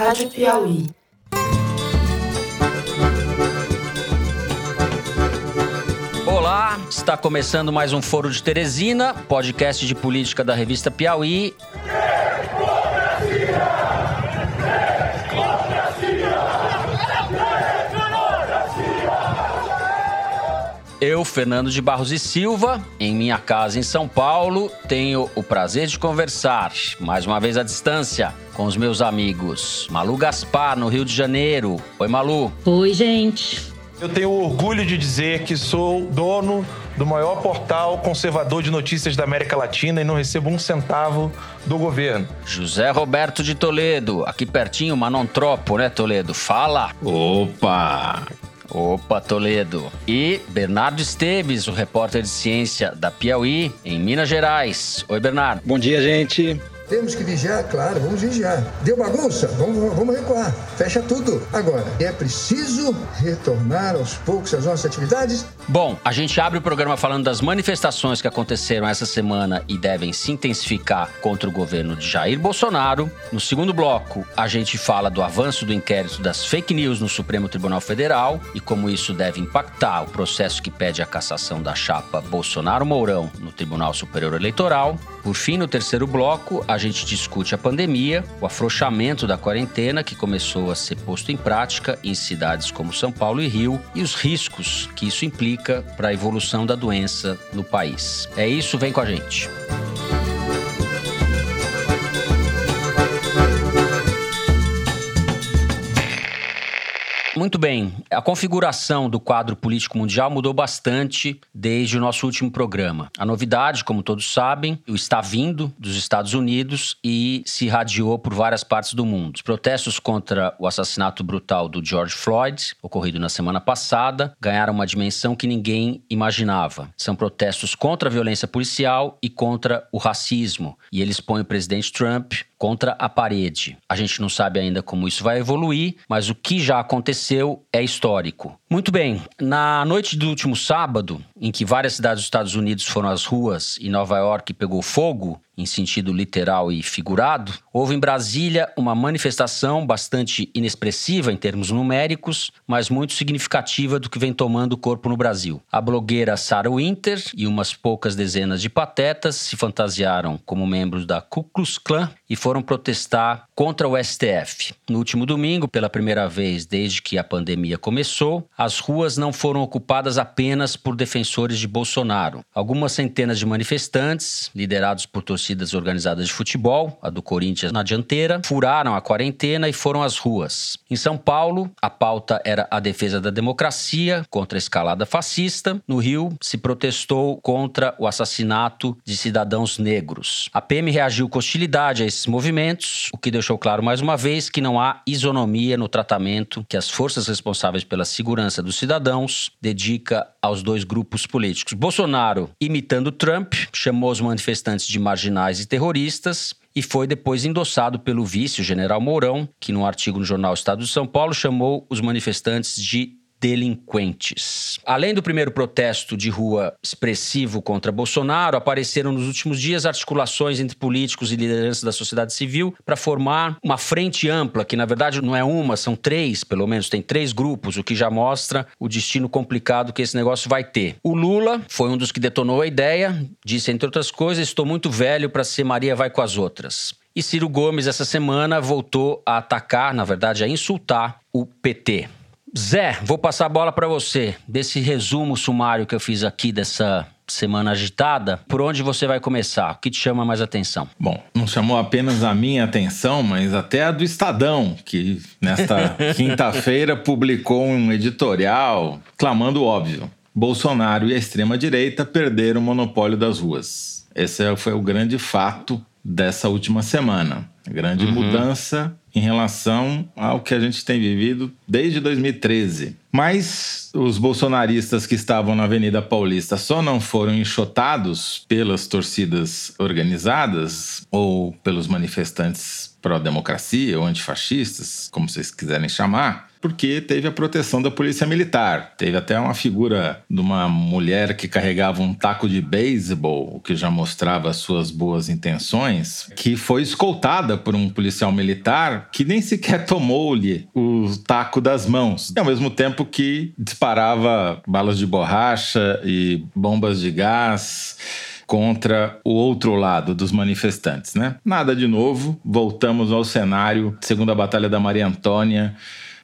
Rádio Piauí. Olá, está começando mais um Foro de Teresina, podcast de política da revista Piauí. Eu, Fernando de Barros e Silva, em minha casa em São Paulo, tenho o prazer de conversar, mais uma vez à distância, com os meus amigos Malu Gaspar, no Rio de Janeiro. Oi, Malu. Oi, gente. Eu tenho orgulho de dizer que sou dono do maior portal conservador de notícias da América Latina e não recebo um centavo do governo. José Roberto de Toledo, aqui pertinho, Manontropo, né, Toledo? Fala! Opa! Opa, Toledo. E Bernardo Esteves, o repórter de ciência da Piauí, em Minas Gerais. Oi, Bernardo. Bom dia, gente. Temos que vigiar, claro, vamos vigiar. Deu bagunça? Vamos, vamos recuar. Fecha tudo. Agora, é preciso retornar aos poucos às nossas atividades? Bom, a gente abre o programa falando das manifestações que aconteceram essa semana e devem se intensificar contra o governo de Jair Bolsonaro. No segundo bloco, a gente fala do avanço do inquérito das fake news no Supremo Tribunal Federal e como isso deve impactar o processo que pede a cassação da chapa Bolsonaro-Mourão no Tribunal Superior Eleitoral. Por fim, no terceiro bloco, a gente discute a pandemia, o afrouxamento da quarentena que começou a ser posto em prática em cidades como São Paulo e Rio e os riscos que isso implica para a evolução da doença no país. É isso, vem com a gente. Muito bem. A configuração do quadro político mundial mudou bastante desde o nosso último programa. A novidade, como todos sabem, está vindo dos Estados Unidos e se irradiou por várias partes do mundo. Os protestos contra o assassinato brutal do George Floyd, ocorrido na semana passada, ganharam uma dimensão que ninguém imaginava. São protestos contra a violência policial e contra o racismo. E eles põem o presidente Trump contra a parede. A gente não sabe ainda como isso vai evoluir, mas o que já aconteceu é histórico. Muito bem, na noite do último sábado, em que várias cidades dos Estados Unidos foram às ruas e Nova York pegou fogo, em sentido literal e figurado, houve em Brasília uma manifestação bastante inexpressiva em termos numéricos, mas muito significativa do que vem tomando corpo no Brasil. A blogueira Sarah Winter e umas poucas dezenas de patetas se fantasiaram como membros da Ku Klux Klan e foram protestar contra o STF. No último domingo, pela primeira vez desde que a pandemia começou, as ruas não foram ocupadas apenas por defensores de Bolsonaro. Algumas centenas de manifestantes, liderados por torcidas organizadas de futebol, a do Corinthians na dianteira, furaram a quarentena e foram às ruas. Em São Paulo, a pauta era a defesa da democracia contra a escalada fascista. No Rio, se protestou contra o assassinato de cidadãos negros. A PM reagiu com hostilidade a esses movimentos, o que deixou claro mais uma vez que não há isonomia no tratamento que as forças responsáveis pela segurança dos cidadãos dedica aos dois grupos políticos. Bolsonaro, imitando Trump, chamou os manifestantes de marginais e terroristas e foi depois endossado pelo vice, o general Mourão, que num artigo no jornal Estado de São Paulo chamou os manifestantes de delinquentes. Além do primeiro protesto de rua expressivo contra Bolsonaro, apareceram nos últimos dias articulações entre políticos e lideranças da sociedade civil para formar uma frente ampla, que na verdade não é uma, são três, pelo menos tem três grupos, o que já mostra o destino complicado que esse negócio vai ter. O Lula foi um dos que detonou a ideia, disse entre outras coisas: "Estou muito velho para ser Maria vai com as outras". E Ciro Gomes essa semana voltou a atacar, na verdade a insultar o PT. Zé, vou passar a bola para você. Desse resumo sumário que eu fiz aqui dessa semana agitada, por onde você vai começar? O que te chama mais atenção? Bom, não chamou apenas a minha atenção, mas até a do Estadão, que nesta quinta-feira publicou um editorial clamando óbvio. Bolsonaro e a extrema-direita perderam o monopólio das ruas. Esse foi o grande fato dessa última semana. Grande uhum. mudança em relação ao que a gente tem vivido desde 2013. Mas os bolsonaristas que estavam na Avenida Paulista só não foram enxotados pelas torcidas organizadas ou pelos manifestantes pró-democracia ou antifascistas, como vocês quiserem chamar, porque teve a proteção da polícia militar. Teve até uma figura de uma mulher que carregava um taco de beisebol, o que já mostrava suas boas intenções, que foi escoltada por um policial militar que nem sequer tomou-lhe o taco das mãos, ao mesmo tempo que disparava balas de borracha e bombas de gás contra o outro lado dos manifestantes, né? Nada de novo, voltamos ao cenário segundo a Batalha da Maria Antônia,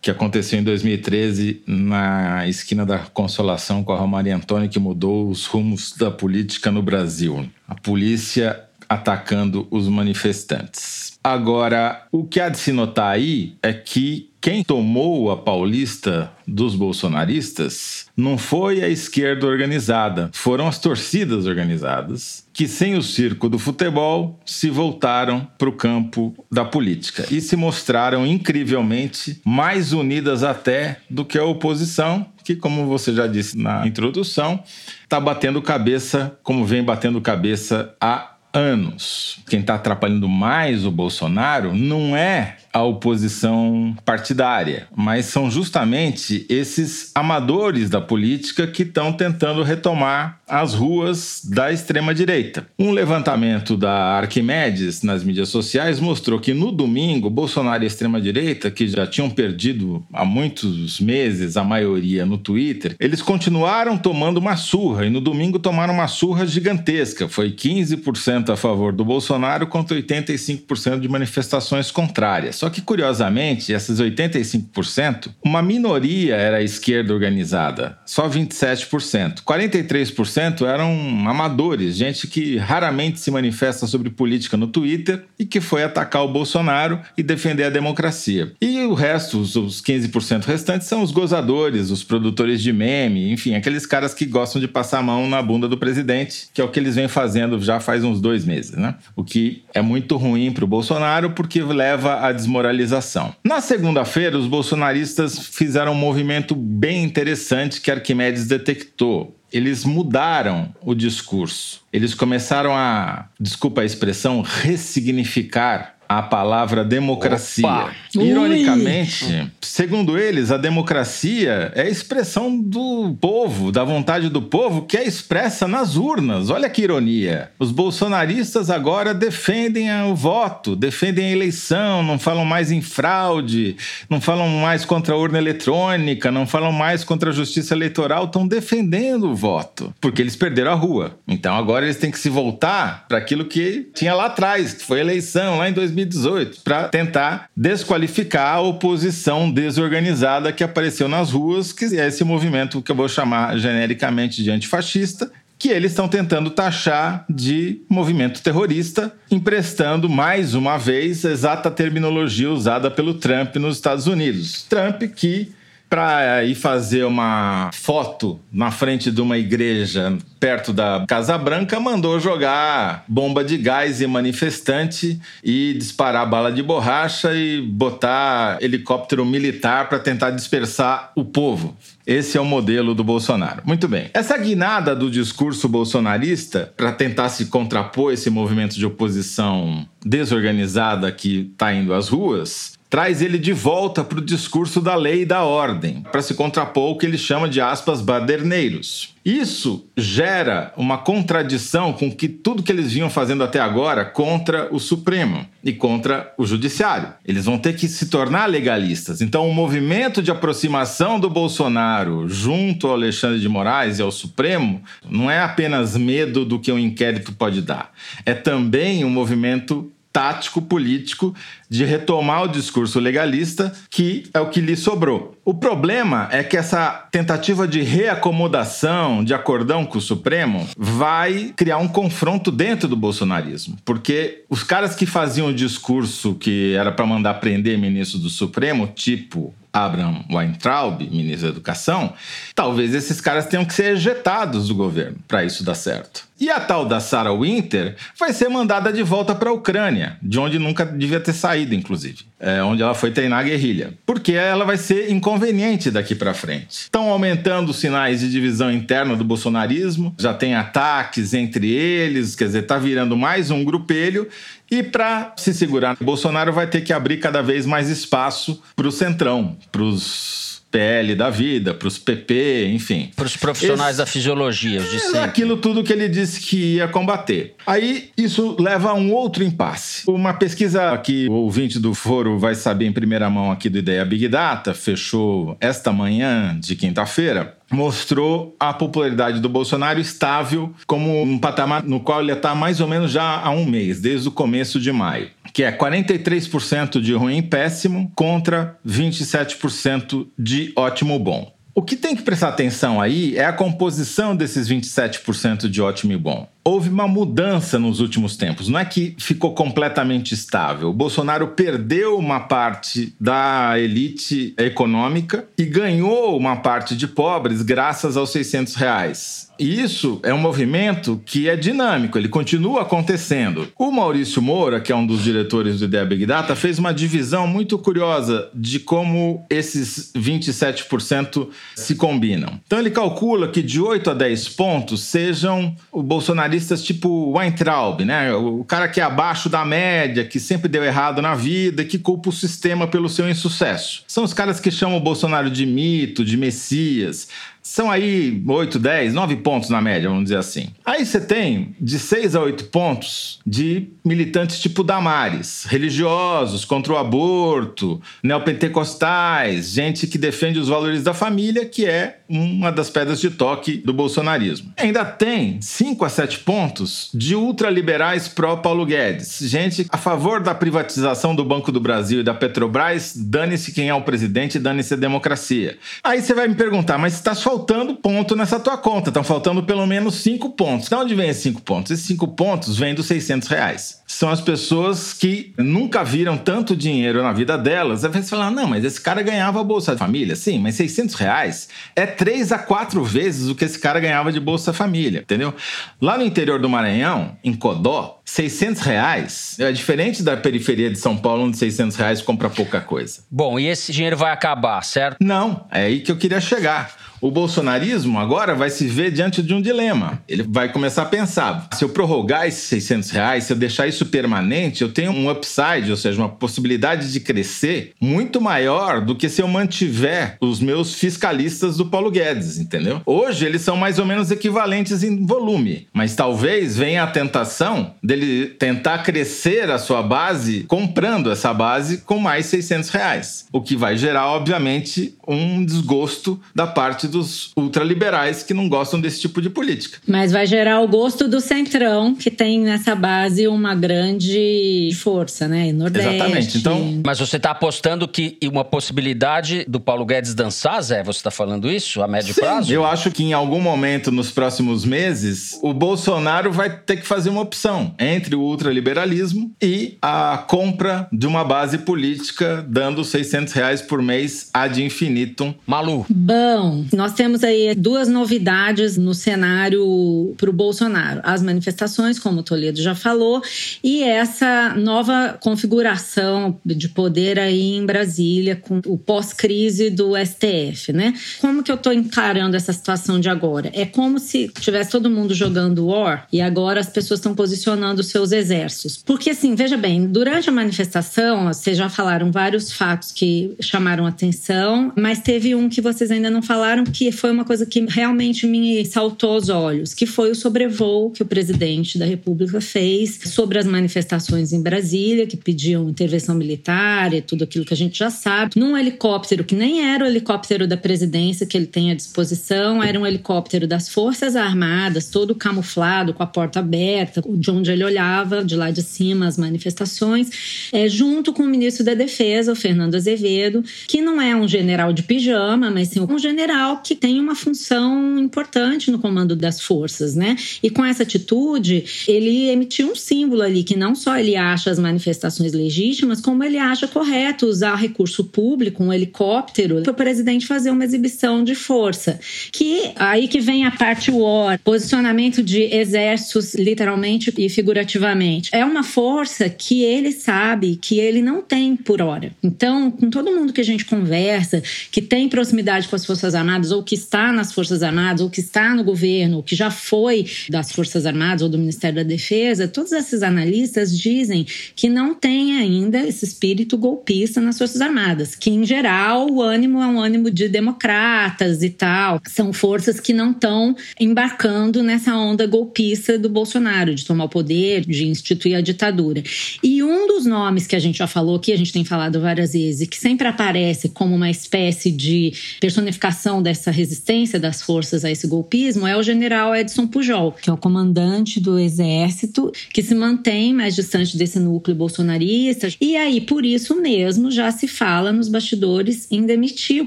que aconteceu em 2013 na esquina da Consolação com a Maria Antônia, que mudou os rumos da política no Brasil. A polícia atacando os manifestantes. Agora, o que há de se notar aí é que quem tomou a paulista dos bolsonaristas não foi a esquerda organizada, foram as torcidas organizadas, que sem o circo do futebol se voltaram para o campo da política e se mostraram incrivelmente mais unidas até do que a oposição, que, como você já disse na introdução, está batendo cabeça, como vem batendo cabeça há anos. Quem está atrapalhando mais o Bolsonaro não é a oposição partidária, mas são justamente esses amadores da política que estão tentando retomar as ruas da extrema-direita. Um levantamento da Arquimedes nas mídias sociais mostrou que no domingo, Bolsonaro e extrema-direita, que já tinham perdido há muitos meses a maioria no Twitter, eles continuaram tomando uma surra e no domingo tomaram uma surra gigantesca. Foi 15% a favor do Bolsonaro contra 85% de manifestações contrárias. Só que, curiosamente, essas 85%, uma minoria era a esquerda organizada, só 27%. 43% eram amadores, gente que raramente se manifesta sobre política no Twitter e que foi atacar o Bolsonaro e defender a democracia. E o resto, os 15% restantes, são os gozadores, os produtores de meme, enfim, aqueles caras que gostam de passar a mão na bunda do presidente, que é o que eles vêm fazendo já faz uns dois meses, né? O que é muito ruim para o Bolsonaro porque leva desmoralização desmoralização. Na segunda-feira, os bolsonaristas fizeram um movimento bem interessante que Arquimedes detectou. Eles mudaram o discurso. Eles começaram a, desculpa a expressão, ressignificar a palavra democracia. Opa. Ironicamente, Ui. segundo eles, a democracia é a expressão do povo, da vontade do povo, que é expressa nas urnas. Olha que ironia. Os bolsonaristas agora defendem o voto, defendem a eleição, não falam mais em fraude, não falam mais contra a urna eletrônica, não falam mais contra a justiça eleitoral, estão defendendo o voto, porque eles perderam a rua. Então agora eles têm que se voltar para aquilo que tinha lá atrás, que foi a eleição, lá em 2000 2018, para tentar desqualificar a oposição desorganizada que apareceu nas ruas, que é esse movimento que eu vou chamar genericamente de antifascista, que eles estão tentando taxar de movimento terrorista, emprestando mais uma vez a exata terminologia usada pelo Trump nos Estados Unidos. Trump que para ir fazer uma foto na frente de uma igreja perto da Casa Branca, mandou jogar bomba de gás em manifestante e disparar bala de borracha e botar helicóptero militar para tentar dispersar o povo. Esse é o modelo do Bolsonaro. Muito bem. Essa guinada do discurso bolsonarista para tentar se contrapor esse movimento de oposição desorganizada que está indo às ruas traz ele de volta para o discurso da lei e da ordem, para se contrapor o que ele chama de aspas baderneiros. Isso gera uma contradição com que tudo que eles vinham fazendo até agora contra o Supremo e contra o Judiciário. Eles vão ter que se tornar legalistas. Então, o movimento de aproximação do Bolsonaro junto ao Alexandre de Moraes e ao Supremo não é apenas medo do que um inquérito pode dar, é também um movimento tático político de retomar o discurso legalista, que é o que lhe sobrou. O problema é que essa tentativa de reacomodação, de acordão com o Supremo, vai criar um confronto dentro do bolsonarismo, porque os caras que faziam o discurso que era para mandar prender ministro do Supremo, tipo Abraham Weintraub, ministro da Educação, talvez esses caras tenham que ser ejetados do governo para isso dar certo. E a tal da Sarah Winter vai ser mandada de volta para a Ucrânia, de onde nunca devia ter saído, inclusive, é, onde ela foi treinar a guerrilha, porque ela vai ser inconveniente daqui para frente. Estão aumentando os sinais de divisão interna do bolsonarismo, já tem ataques entre eles, quer dizer, tá virando mais um grupelho. E para se segurar, Bolsonaro vai ter que abrir cada vez mais espaço para o centrão, para os PL da vida, para os PP, enfim. Para os profissionais Esse, da fisiologia, os de sempre. Aquilo tudo que ele disse que ia combater. Aí isso leva a um outro impasse. Uma pesquisa que o ouvinte do foro vai saber em primeira mão aqui do Ideia Big Data, fechou esta manhã de quinta-feira, mostrou a popularidade do Bolsonaro estável como um patamar no qual ele está mais ou menos já há um mês, desde o começo de maio, que é 43% de ruim péssimo contra 27% de ótimo bom. O que tem que prestar atenção aí é a composição desses 27% de ótimo e bom houve uma mudança nos últimos tempos. Não é que ficou completamente estável. O Bolsonaro perdeu uma parte da elite econômica e ganhou uma parte de pobres graças aos 600 reais. E isso é um movimento que é dinâmico, ele continua acontecendo. O Maurício Moura, que é um dos diretores do Ideia Big Data, fez uma divisão muito curiosa de como esses 27% se combinam. Então ele calcula que de 8 a 10 pontos sejam o bolsonarismo jornalistas tipo Weintraub, né? O cara que é abaixo da média, que sempre deu errado na vida e que culpa o sistema pelo seu insucesso. São os caras que chamam o Bolsonaro de mito, de messias. São aí 8, 10, 9 pontos na média, vamos dizer assim. Aí você tem de 6 a 8 pontos de militantes tipo Damares, religiosos, contra o aborto, neopentecostais, gente que defende os valores da família, que é uma das pedras de toque do bolsonarismo. Ainda tem 5 a 7 pontos de ultraliberais pró-Paulo Guedes, gente a favor da privatização do Banco do Brasil e da Petrobras, dane-se quem é o presidente, dane-se a democracia. Aí você vai me perguntar, mas está só faltando ponto nessa tua conta. Estão faltando pelo menos cinco pontos. De onde vem esses cinco pontos? Esses cinco pontos vêm dos 600 reais. São as pessoas que nunca viram tanto dinheiro na vida delas. Aí você fala, não, mas esse cara ganhava Bolsa Família. Sim, mas 600 reais é três a quatro vezes o que esse cara ganhava de Bolsa Família, entendeu? Lá no interior do Maranhão, em Codó, 600 reais é diferente da periferia de São Paulo, onde 600 reais compra pouca coisa. Bom, e esse dinheiro vai acabar, certo? Não, é aí que eu queria chegar. O bolsonarismo agora vai se ver diante de um dilema. Ele vai começar a pensar: se eu prorrogar esses 600 reais, se eu deixar isso permanente, eu tenho um upside, ou seja, uma possibilidade de crescer muito maior do que se eu mantiver os meus fiscalistas do Paulo Guedes, entendeu? Hoje eles são mais ou menos equivalentes em volume, mas talvez venha a tentação dele tentar crescer a sua base comprando essa base com mais 600 reais, o que vai gerar, obviamente, um desgosto da parte dos ultraliberais que não gostam desse tipo de política. Mas vai gerar o gosto do Centrão, que tem nessa base uma grande força, né? Nordeste. Exatamente. Então, mas você está apostando que uma possibilidade do Paulo Guedes dançar, Zé? Você está falando isso a médio Sim, prazo? Eu acho que em algum momento nos próximos meses o Bolsonaro vai ter que fazer uma opção entre o ultraliberalismo e a compra de uma base política dando 600 reais por mês ad infinitum. Malu. Bom, nós temos aí duas novidades no cenário para o Bolsonaro: as manifestações, como o Toledo já falou, e essa nova configuração de poder aí em Brasília, com o pós-crise do STF, né? Como que eu estou encarando essa situação de agora? É como se tivesse todo mundo jogando War e agora as pessoas estão posicionando seus exércitos. Porque, assim, veja bem, durante a manifestação, vocês já falaram vários fatos que chamaram atenção, mas teve um que vocês ainda não falaram que foi uma coisa que realmente me saltou aos olhos, que foi o sobrevoo que o presidente da República fez sobre as manifestações em Brasília, que pediam intervenção militar e tudo aquilo que a gente já sabe, num helicóptero que nem era o helicóptero da presidência que ele tem à disposição, era um helicóptero das Forças Armadas, todo camuflado, com a porta aberta, de onde ele olhava, de lá de cima, as manifestações, é, junto com o ministro da Defesa, o Fernando Azevedo, que não é um general de pijama, mas sim um general que tem uma função importante no comando das forças, né? E com essa atitude, ele emitiu um símbolo ali que não só ele acha as manifestações legítimas, como ele acha correto usar recurso público, um helicóptero, para o presidente fazer uma exibição de força. Que aí que vem a parte war, posicionamento de exércitos, literalmente e figurativamente. É uma força que ele sabe que ele não tem por hora. Então, com todo mundo que a gente conversa, que tem proximidade com as Forças Armadas, ou que está nas Forças Armadas, ou que está no governo, ou que já foi das Forças Armadas ou do Ministério da Defesa, todos esses analistas dizem que não tem ainda esse espírito golpista nas Forças Armadas, que em geral o ânimo é um ânimo de democratas e tal. São forças que não estão embarcando nessa onda golpista do Bolsonaro, de tomar o poder, de instituir a ditadura. E um dos nomes que a gente já falou aqui, a gente tem falado várias vezes, e que sempre aparece como uma espécie de personificação dessa resistência das forças a esse golpismo, é o general Edson Pujol, que é o comandante do exército, que se mantém mais distante desse núcleo bolsonarista. E aí, por isso mesmo, já se fala nos bastidores em demitir o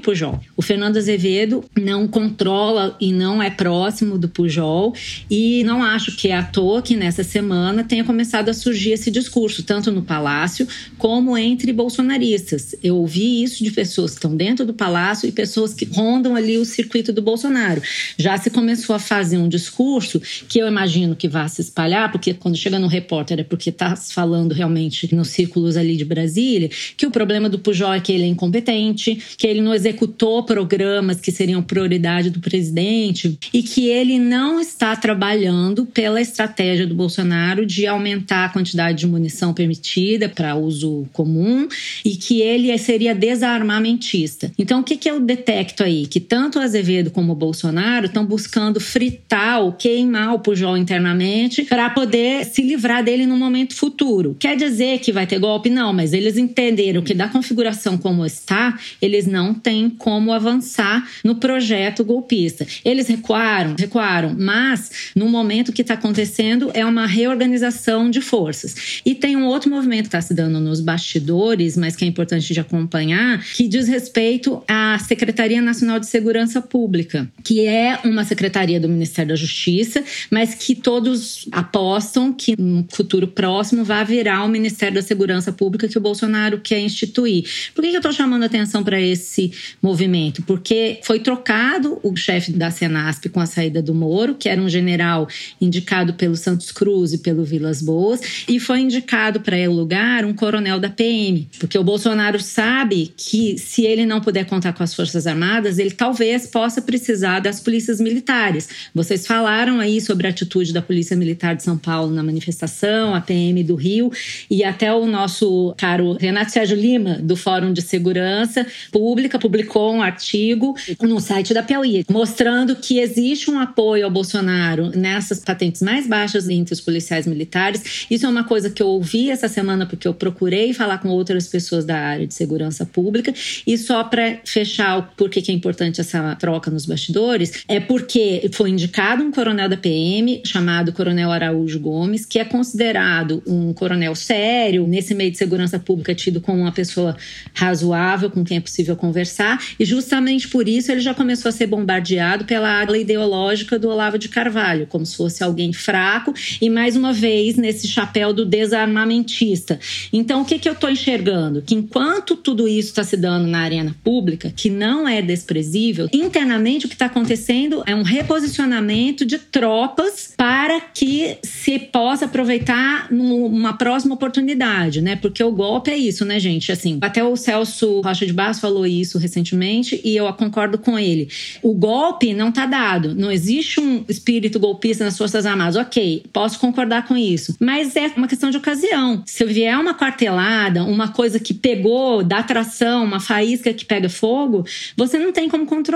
Pujol. O Fernando Azevedo não controla e não é próximo do Pujol, e não acho que é à toa que nessa semana tenha começado a surgir esse discurso, tanto no Palácio como entre bolsonaristas. Eu ouvi isso de pessoas que estão dentro do Palácio e pessoas que rondam ali o circuito do Bolsonaro. Já se começou a fazer um discurso que eu imagino que vá se espalhar, porque quando chega no repórter é porque está falando realmente nos círculos ali de Brasília, que o problema do Pujol é que ele é incompetente, que ele não executou programas que seriam prioridade do presidente e que ele não está trabalhando pela estratégia do Bolsonaro de aumentar a quantidade de munição permitida para uso comum e que ele seria desarmamentista. Então, o que, que eu detecto aí? Que tanto o Azevedo como Bolsonaro estão buscando fritar ou queimar o Pujol internamente para poder se livrar dele no momento futuro. Quer dizer que vai ter golpe? Não, mas eles entenderam que da configuração como está, eles não têm como avançar no projeto golpista. Eles recuaram, recuaram, mas no momento que está acontecendo é uma reorganização de forças. E tem um outro movimento que está se dando nos bastidores, mas que é importante de acompanhar, que diz respeito à Secretaria Nacional de Segurança Pública, que é uma secretaria do Ministério da Justiça, mas que todos apostam que no futuro próximo vai virar o Ministério da Segurança Pública que o Bolsonaro quer instituir. Por que eu estou chamando atenção para esse movimento? Porque foi trocado o chefe da Senasp com a saída do Moro, que era um general indicado pelo Santos Cruz e pelo Vilas Boas, e foi indicado para o lugar um coronel da PM, porque o Bolsonaro sabe que se ele não puder contar com as Forças Armadas, ele talvez possa precisar das polícias militares. Vocês falaram aí sobre a atitude da Polícia Militar de São Paulo na manifestação, a PM do Rio, e até o nosso caro Renato Sérgio Lima, do Fórum de Segurança Pública, publicou um artigo no site da Piauí, mostrando que existe um apoio ao Bolsonaro nessas patentes mais baixas entre os policiais militares. Isso é uma coisa que eu ouvi essa semana porque eu procurei falar com outras pessoas da área de segurança pública. E só para fechar o porquê que é importante essa troca nos bastidores, é porque foi indicado um coronel da PM chamado Coronel Araújo Gomes, que é considerado um coronel sério, nesse meio de segurança pública tido como uma pessoa razoável, com quem é possível conversar, e justamente por isso ele já começou a ser bombardeado pela ala ideológica do Olavo de Carvalho, como se fosse alguém fraco e mais uma vez nesse chapéu do desarmamentista. Então, o que, que eu estou enxergando? Que enquanto tudo isso está se dando na arena pública, que não é desprezível, internamente o que está acontecendo é um reposicionamento de tropas para que se possa aproveitar numa próxima oportunidade, né? Porque o golpe é isso, né, gente? Assim, até o Celso Rocha de Barros falou isso recentemente e eu concordo com ele. O golpe não está dado, não existe um espírito golpista nas Forças Armadas. Ok, posso concordar com isso, mas é uma questão de ocasião. Se vier uma quartelada, uma coisa que pegou, dá tração, uma faísca que pega fogo, você não tem como controlar.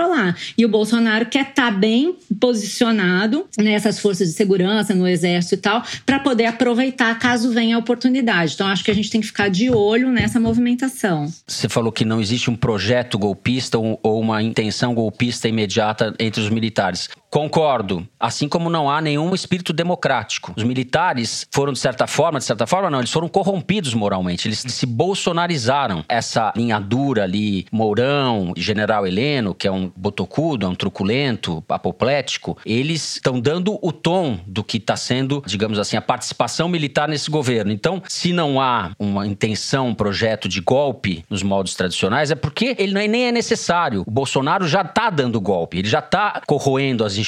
E o Bolsonaro quer estar tá bem posicionado nessas forças de segurança, no exército e tal, para poder aproveitar caso venha a oportunidade. Então, acho que a gente tem que ficar de olho nessa movimentação. Você falou que não existe um projeto golpista ou uma intenção golpista imediata entre os militares. Concordo. Assim como não há nenhum espírito democrático. Os militares foram, de certa forma, de certa forma, não, eles foram corrompidos moralmente. Eles se bolsonarizaram. Essa linha dura ali, Mourão, General Heleno, que é um botocudo, é um truculento, apoplético, eles estão dando o tom do que está sendo, digamos assim, a participação militar nesse governo. Então, se não há uma intenção, um projeto de golpe nos moldes tradicionais, é porque ele nem é necessário. O Bolsonaro já está dando golpe, ele já está corroendo as instituições.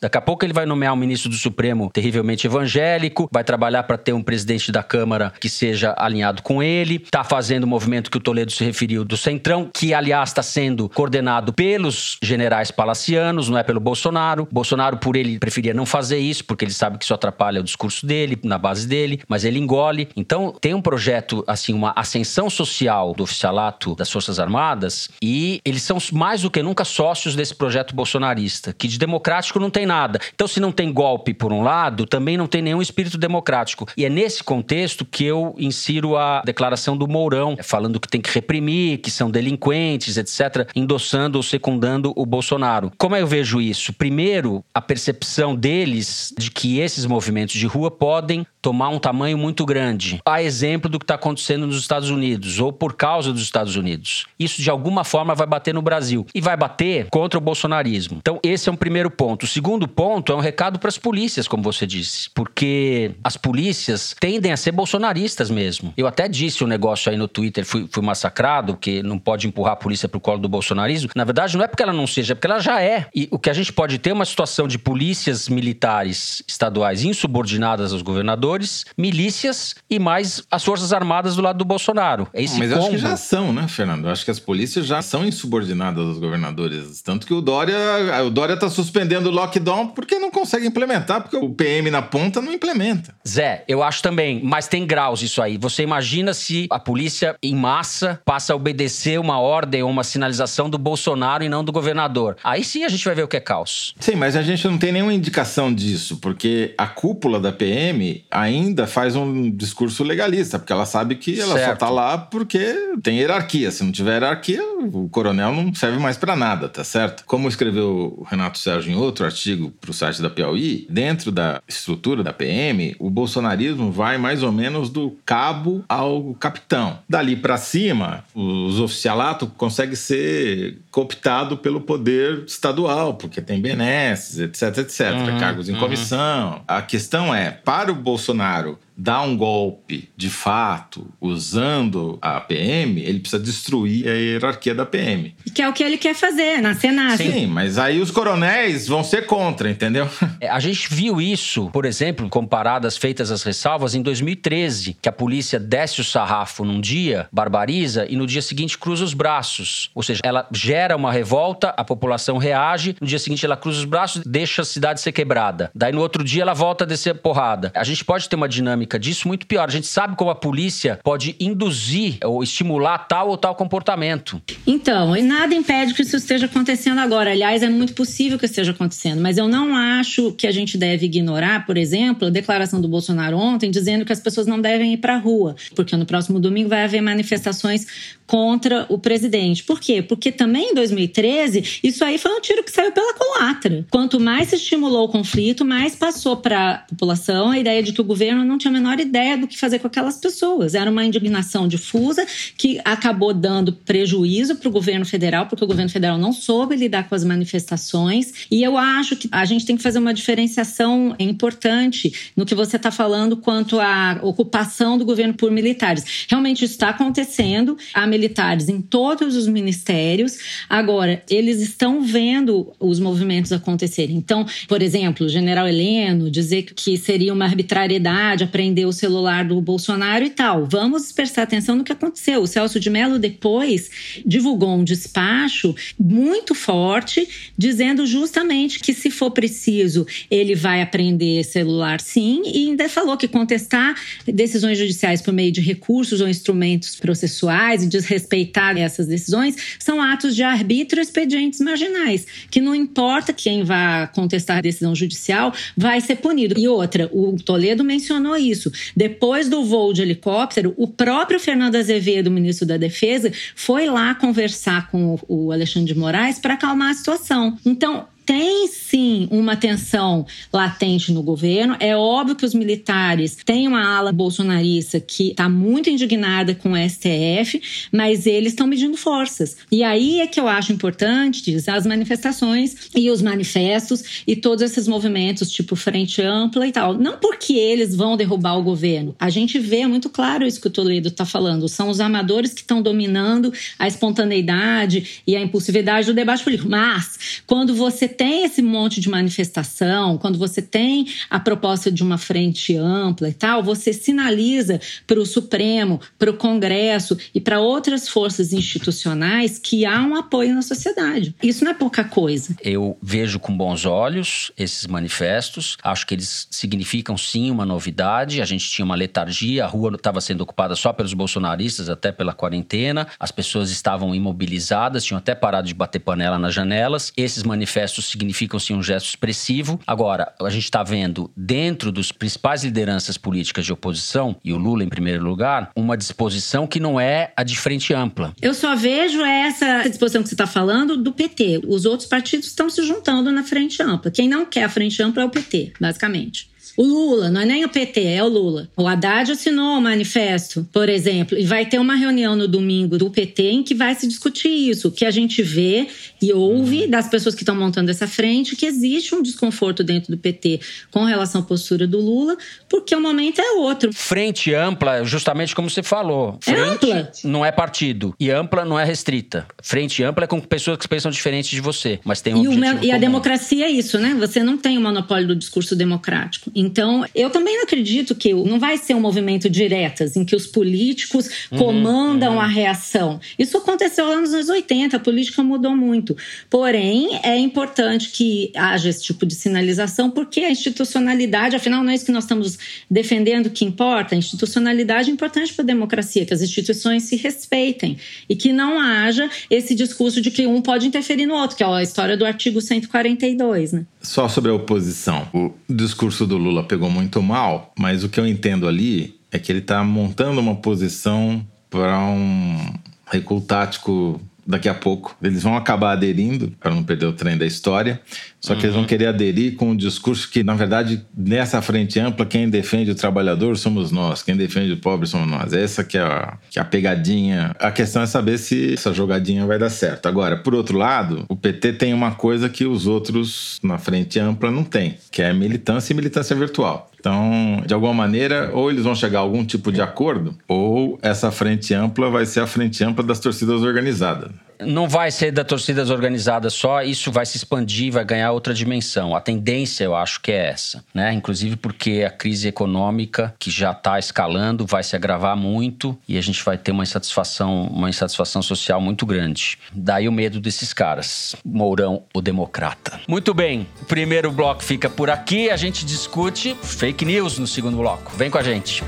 Daqui a pouco ele vai nomear um ministro do Supremo terrivelmente evangélico, vai trabalhar para ter um presidente da Câmara que seja alinhado com ele, está fazendo o movimento que o Toledo se referiu do Centrão, que aliás está sendo coordenado pelos generais palacianos, não é pelo Bolsonaro. Bolsonaro, por ele, preferia não fazer isso, porque ele sabe que isso atrapalha o discurso dele, na base dele, mas ele engole. Então, tem um projeto, assim, uma ascensão social do oficialato das Forças Armadas e eles são mais do que nunca sócios desse projeto bolsonarista, que de democrático não tem nada. Então, se não tem golpe por um lado, também não tem nenhum espírito democrático. E é nesse contexto que eu insiro a declaração do Mourão, falando que tem que reprimir, que são delinquentes, etc., endossando ou secundando o Bolsonaro. Como eu vejo isso? Primeiro, a percepção deles de que esses movimentos de rua podem tomar um tamanho muito grande. A exemplo do que está acontecendo nos Estados Unidos, ou por causa dos Estados Unidos. Isso, de alguma forma, vai bater no Brasil. E vai bater contra o bolsonarismo. Então, esse é um primeiro ponto. O segundo ponto é um recado para as polícias, como você disse. Porque as polícias tendem a ser bolsonaristas mesmo. Eu até disse um negócio aí no Twitter, fui, fui massacrado, que não pode empurrar a polícia para o colo do bolsonarismo. Na verdade, não é porque ela não seja, é porque ela já é. E o que a gente pode ter é uma situação de polícias militares estaduais insubordinadas aos governadores milícias e mais as Forças Armadas do lado do Bolsonaro. É esse Mas combo. acho que já são, né, Fernando? Acho que as polícias já são insubordinadas aos governadores. Tanto que o Dória, o Dória está suspendendo o lockdown porque não consegue implementar, porque o PM na ponta não implementa. Zé, eu acho também, mas tem graus isso aí. Você imagina se a polícia em massa passa a obedecer uma ordem ou uma sinalização do Bolsonaro e não do governador. Aí sim a gente vai ver o que é caos. Sim, mas a gente não tem nenhuma indicação disso, porque a cúpula da PM ainda faz um discurso legalista, porque ela sabe que ela Certo. só tá lá porque tem hierarquia. Se não tiver hierarquia, o coronel não serve mais para nada, tá certo? Como escreveu o Renato Sérgio em outro artigo para o site da Piauí, dentro da estrutura da PM, o bolsonarismo vai mais ou menos do cabo ao capitão. Dali para cima, os oficialatos conseguem ser cooptado pelo poder estadual, porque tem benesses, etc, etc, Uhum, cargos em uhum. comissão. A questão é, para o Bolsonaro Bolsonaro dar um golpe de fato usando a PM, ele precisa destruir a hierarquia da PM. Que é o que ele quer fazer na Senado. Sim, mas aí os coronéis vão ser contra, entendeu? É, A gente viu isso, por exemplo, comparadas feitas as ressalvas, em 2013, que a polícia desce o sarrafo num dia, barbariza, e no dia seguinte cruza os braços. Ou seja, ela gera uma revolta, a população reage, no dia seguinte ela cruza os braços, deixa a cidade ser quebrada. Daí no outro dia ela volta a descer a porrada. A gente pode ter uma dinâmica disso muito pior. A gente sabe como a polícia pode induzir ou estimular tal ou tal comportamento. Então, e nada impede que isso esteja acontecendo agora. Aliás, é muito possível que esteja acontecendo, mas eu não acho que a gente deve ignorar, por exemplo, a declaração do Bolsonaro ontem dizendo que as pessoas não devem ir para a rua, porque no próximo domingo vai haver manifestações contra o presidente. Por quê? Porque também em 2013, isso aí foi um tiro que saiu pela culatra. Quanto mais se estimulou o conflito, mais passou para a população a ideia de que o governo não tinha a menor ideia do que fazer com aquelas pessoas. Era uma indignação difusa que acabou dando prejuízo para o governo federal, porque o governo federal não soube lidar com as manifestações. E eu acho que a gente tem que fazer uma diferenciação importante no que você está falando quanto à ocupação do governo por militares. Realmente isso está acontecendo. Há militares em todos os ministérios. Agora, eles estão vendo os movimentos acontecerem. Então, por exemplo, o general Heleno dizer que seria uma arbitrariedade apreender o celular do Bolsonaro e tal. Vamos prestar atenção no que aconteceu. O Celso de Mello depois divulgou um despacho muito forte, dizendo justamente que se for preciso, ele vai apreender celular sim, e ainda falou que contestar decisões judiciais por meio de recursos ou instrumentos processuais e desrespeitar essas decisões são atos de arbítrio expedientes marginais, que não importa quem vá contestar a decisão judicial, vai ser punido. E outra, o Toledo mencionou isso. Depois do voo de helicóptero, o próprio Fernando Azevedo, ministro da Defesa, foi lá conversar com o Alexandre de Moraes para acalmar a situação. Então, tem sim uma tensão latente no governo. É óbvio que os militares têm uma ala bolsonarista que está muito indignada com o STF, mas eles estão medindo forças. E aí é que eu acho importante as manifestações e os manifestos e todos esses movimentos, tipo Frente Ampla e tal. Não porque eles vão derrubar o governo. A gente vê muito claro isso que o Toledo está falando. São os amadores que estão dominando a espontaneidade e a impulsividade do debate político. Mas, quando você tem esse monte de manifestação, quando você tem a proposta de uma frente ampla e tal, você sinaliza para o Supremo, para o Congresso e para outras forças institucionais que há um apoio na sociedade. Isso não é pouca coisa. Eu vejo com bons olhos esses manifestos, acho que eles significam sim uma novidade. A gente tinha uma letargia, a rua estava sendo ocupada só pelos bolsonaristas, até pela quarentena, as pessoas estavam imobilizadas, tinham até parado de bater panela nas janelas. Esses manifestos significam sim um gesto expressivo. Agora, a gente está vendo dentro dos principais lideranças políticas de oposição, e o Lula em primeiro lugar, uma disposição que não é a de frente ampla. Eu só vejo essa disposição que você está falando do PT. Os outros partidos estão se juntando na frente ampla. Quem não quer a frente ampla é o PT, basicamente. O Lula, não é nem o PT, é o Lula. O Haddad assinou o manifesto, por exemplo, e vai ter uma reunião no domingo do PT em que vai se discutir isso. O que a gente vê e ouve uhum. das pessoas que estão montando essa frente que existe um desconforto dentro do PT com relação à postura do Lula, porque o momento é outro. Frente ampla, justamente como você falou. É frente é ampla. não é partido e ampla não é restrita. Frente ampla é com pessoas que pensam diferentes de você, mas tem um e, objetivo e a democracia é isso, né? Você não tem o monopólio do discurso democrático. Então, eu também acredito que não vai ser um movimento diretas em que os políticos uhum, comandam uhum. a reação. Isso aconteceu lá nos anos 80, a política mudou muito. Porém, é importante que haja esse tipo de sinalização, porque a institucionalidade, afinal, não é isso que nós estamos defendendo que importa. A institucionalidade é importante para a democracia, que as instituições se respeitem e que não haja esse discurso de que um pode interferir no outro, que é a história do artigo 142, né? Só sobre a oposição. O discurso do Lula pegou muito mal, mas o que eu entendo ali é que ele está montando uma posição para um recuo tático daqui a pouco. Eles vão acabar aderindo, para não perder o trem da história, só que uhum. eles vão uhum. querer aderir com um discurso que, na verdade, nessa frente ampla, quem defende o trabalhador somos nós, quem defende o pobre somos nós. Essa que é a, que é a pegadinha. A questão é saber se essa jogadinha vai dar certo. Agora, por outro lado, o PT tem uma coisa que os outros na frente ampla não têm, que é militância e militância virtual. Então, de alguma maneira, ou eles vão chegar a algum tipo de acordo, ou essa frente ampla vai ser a frente ampla das torcidas organizadas não vai ser da torcidas organizadas só, isso vai se expandir, vai ganhar outra dimensão. A tendência, eu acho que é essa, né? Inclusive porque a crise econômica que já está escalando vai se agravar muito e a gente vai ter uma insatisfação, uma insatisfação social muito grande. Daí o medo desses caras. Mourão, o democrata. Muito bem, o primeiro bloco fica por aqui, a gente discute fake news no segundo bloco. Vem com a gente.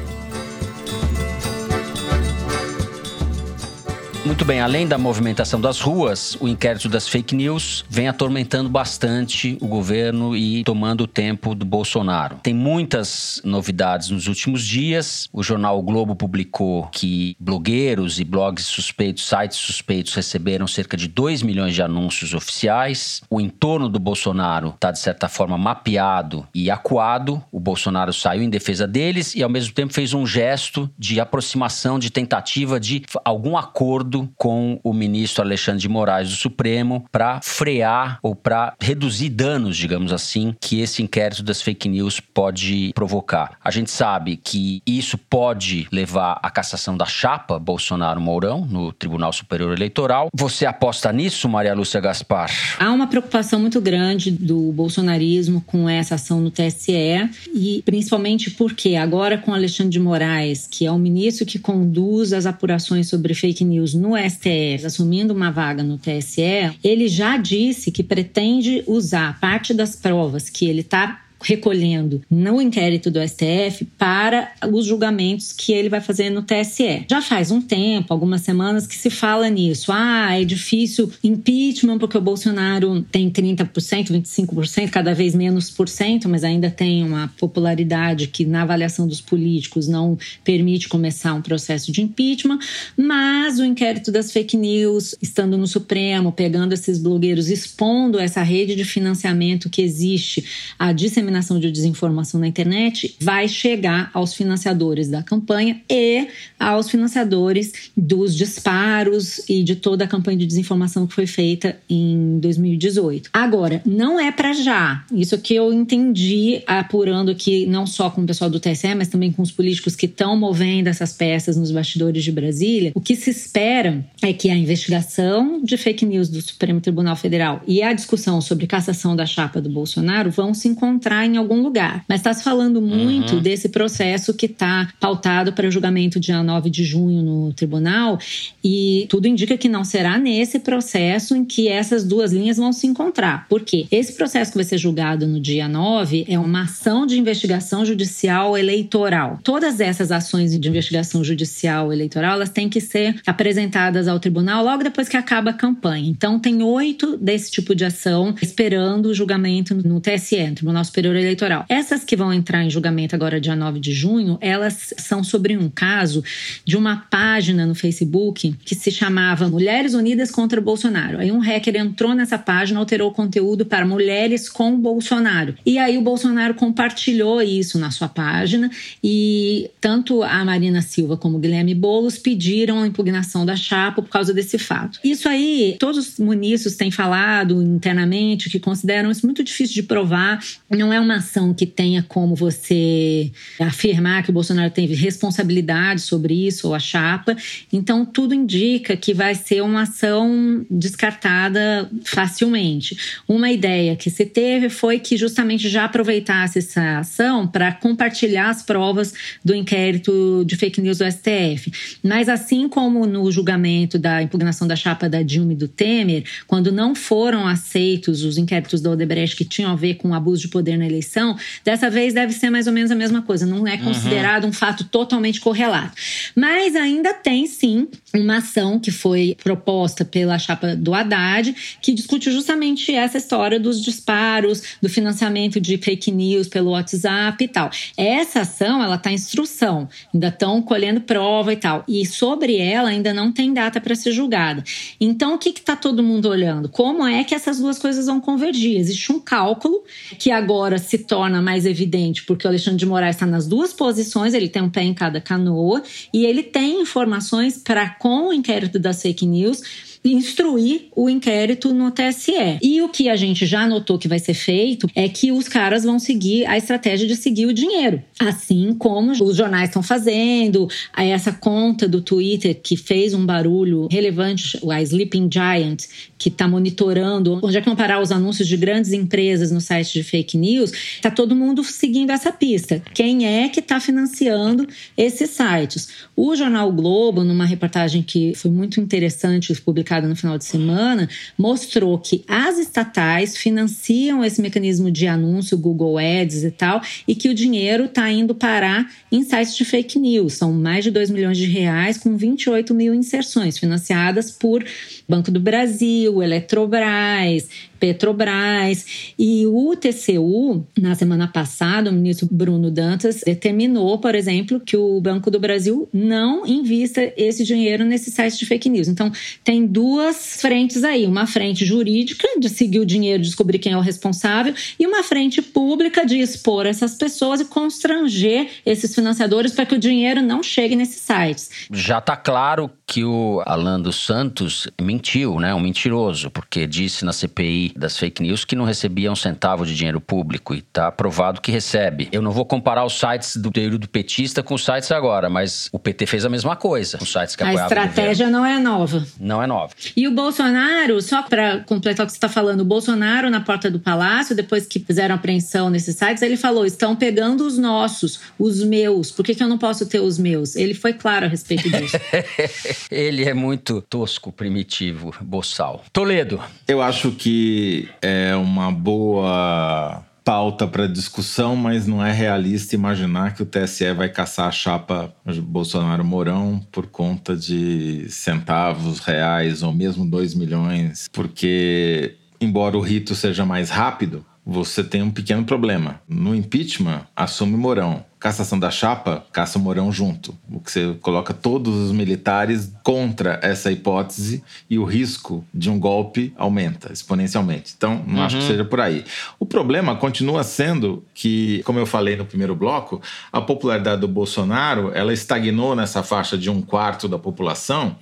Muito bem, além da movimentação das ruas, o inquérito das fake news vem atormentando bastante o governo e tomando o tempo do Bolsonaro. Tem muitas novidades nos últimos dias. O jornal o Globo publicou que blogueiros e blogs suspeitos, sites suspeitos receberam cerca de 2 milhões de anúncios oficiais. O entorno do Bolsonaro está, de certa forma, mapeado e acuado. O Bolsonaro saiu em defesa deles e, ao mesmo tempo, fez um gesto de aproximação, de tentativa de algum acordo acordo com o ministro Alexandre de Moraes do Supremo para frear ou para reduzir danos, digamos assim, que esse inquérito das fake news pode provocar. A gente sabe que isso pode levar à cassação da chapa Bolsonaro-Mourão no Tribunal Superior Eleitoral. Você aposta nisso, Maria Lúcia Gaspar? Há uma preocupação muito grande do bolsonarismo com essa ação no TSE e principalmente porque agora com Alexandre de Moraes, que é o ministro que conduz as apurações sobre fake news no STF, assumindo uma vaga no TSE, ele já disse que pretende usar parte das provas que ele está recolhendo no inquérito do STF para os julgamentos que ele vai fazer no TSE. Já faz um tempo, algumas semanas, que se fala nisso. Ah, é difícil impeachment porque o Bolsonaro tem 30%, 25%, cada vez menos por cento, mas ainda tem uma popularidade que, na avaliação dos políticos, não permite começar um processo de impeachment. Mas o inquérito das fake news, estando no Supremo, pegando esses blogueiros, expondo essa rede de financiamento que existe, a disseminação disseminação de desinformação na internet vai chegar aos financiadores da campanha e aos financiadores dos disparos e de toda a campanha de desinformação que foi feita em 2018. Agora, não é para já. Isso que eu entendi apurando aqui não só com o pessoal do TSE, mas também com os políticos que estão movendo essas peças nos bastidores de Brasília. O que se espera é que a investigação de fake news do Supremo Tribunal Federal e a discussão sobre cassação da chapa do Bolsonaro vão se encontrar em algum lugar. Mas está se falando muito uhum. desse processo que está pautado para julgamento dia 9 de junho no tribunal e tudo indica que não será nesse processo em que essas duas linhas vão se encontrar. Por quê? Esse processo que vai ser julgado no dia 9 é uma ação de investigação judicial eleitoral. Todas essas ações de investigação judicial eleitoral, elas têm que ser apresentadas ao tribunal logo depois que acaba a campanha. Então, tem oito desse tipo de ação esperando o julgamento no TSE, no Tribunal Superior Eleitoral. Essas que vão entrar em julgamento agora, dia 9 de junho, elas são sobre um caso de uma página no Facebook que se chamava Mulheres Unidas contra Bolsonaro. Aí um hacker entrou nessa página, alterou o conteúdo para mulheres com Bolsonaro. E aí o Bolsonaro compartilhou isso na sua página e tanto a Marina Silva como Guilherme Boulos pediram a impugnação da chapa por causa desse fato. Isso aí, todos os munícipes têm falado internamente que consideram isso muito difícil de provar. Não é uma ação que tenha como você afirmar que o Bolsonaro teve responsabilidade sobre isso ou a chapa. Então, tudo indica que vai ser uma ação descartada facilmente. Uma ideia que se teve foi que justamente já aproveitasse essa ação para compartilhar as provas do inquérito de fake news do STF. Mas assim como no julgamento da impugnação da chapa da Dilma e do Temer, quando não foram aceitos os inquéritos da Odebrecht que tinham a ver com abuso de poder na eleição, dessa vez deve ser mais ou menos a mesma coisa. Não é considerado uhum. um fato totalmente correlato. Mas ainda tem sim uma ação que foi proposta pela chapa do Haddad, que discute justamente essa história dos disparos, do financiamento de fake news pelo WhatsApp e tal. Essa ação, ela está em instrução, ainda estão colhendo prova e tal. E sobre ela ainda não tem data para ser julgada. Então, o que está todo mundo olhando? Como é que essas duas coisas vão convergir? Existe um cálculo que agora se torna mais evidente, porque o Alexandre de Moraes está nas duas posições, ele tem um pé em cada canoa, e ele tem informações para, com o inquérito das fake news, instruir o inquérito no TSE. E o que a gente já notou que vai ser feito é que os caras vão seguir a estratégia de seguir o dinheiro, assim como os jornais estão fazendo. Essa conta do Twitter que fez um barulho relevante, a Sleeping Giant, que está monitorando onde é que vão parar os anúncios de grandes empresas no site de fake news, está todo mundo seguindo essa pista. Quem é que está financiando esses sites? O jornal Globo, numa reportagem que foi muito interessante, publicada no final de semana, mostrou que as estatais financiam esse mecanismo de anúncio, Google Ads e tal, e que o dinheiro está indo parar em sites de fake news. São mais de 2 milhões de reais com 28 mil inserções financiadas por Banco do Brasil, Eletrobras, Petrobras. E o TCU, na semana passada, o ministro Bruno Dantas determinou, por exemplo, que o Banco do Brasil não invista esse dinheiro nesse site de fake news. Então, tem duas frentes aí: uma frente jurídica, de seguir o dinheiro, descobrir quem é o responsável, e uma frente pública de expor essas pessoas e constranger esses financiadores para que o dinheiro não chegue nesses sites. Já está claro que o Alan dos Santos mentiu, né? Um mentiroso, porque disse na CPI das fake news que não recebia um centavo de dinheiro público e está provado que recebe. Eu não vou comparar os sites do período petista com os sites agora, mas o PT fez a mesma coisa, os sites que A estratégia não é nova. Não é nova. E o Bolsonaro, só para completar o que você está falando, o Bolsonaro na porta do palácio, depois que fizeram apreensão nesses sites, ele falou: estão pegando os nossos, os meus. Por que, que eu não posso ter os meus? Ele foi claro a respeito disso. ele é muito tosco, primitivo, boçal. Toledo. Eu acho que é uma boa pauta para discussão, mas não é realista imaginar que o TSE vai caçar a chapa Bolsonaro-Mourão por conta de centavos reais ou mesmo 2 milhões, porque, embora o rito seja mais rápido, você tem um pequeno problema. No impeachment, assume Mourão. Cassação da chapa, caça Mourão junto. O que você coloca todos os militares contra essa hipótese e o risco de um golpe aumenta exponencialmente. Então, não uhum. acho que uhum. seja por aí. O problema continua sendo que, como eu falei no primeiro bloco, a popularidade do Bolsonaro ela estagnou nessa faixa de um quarto da população.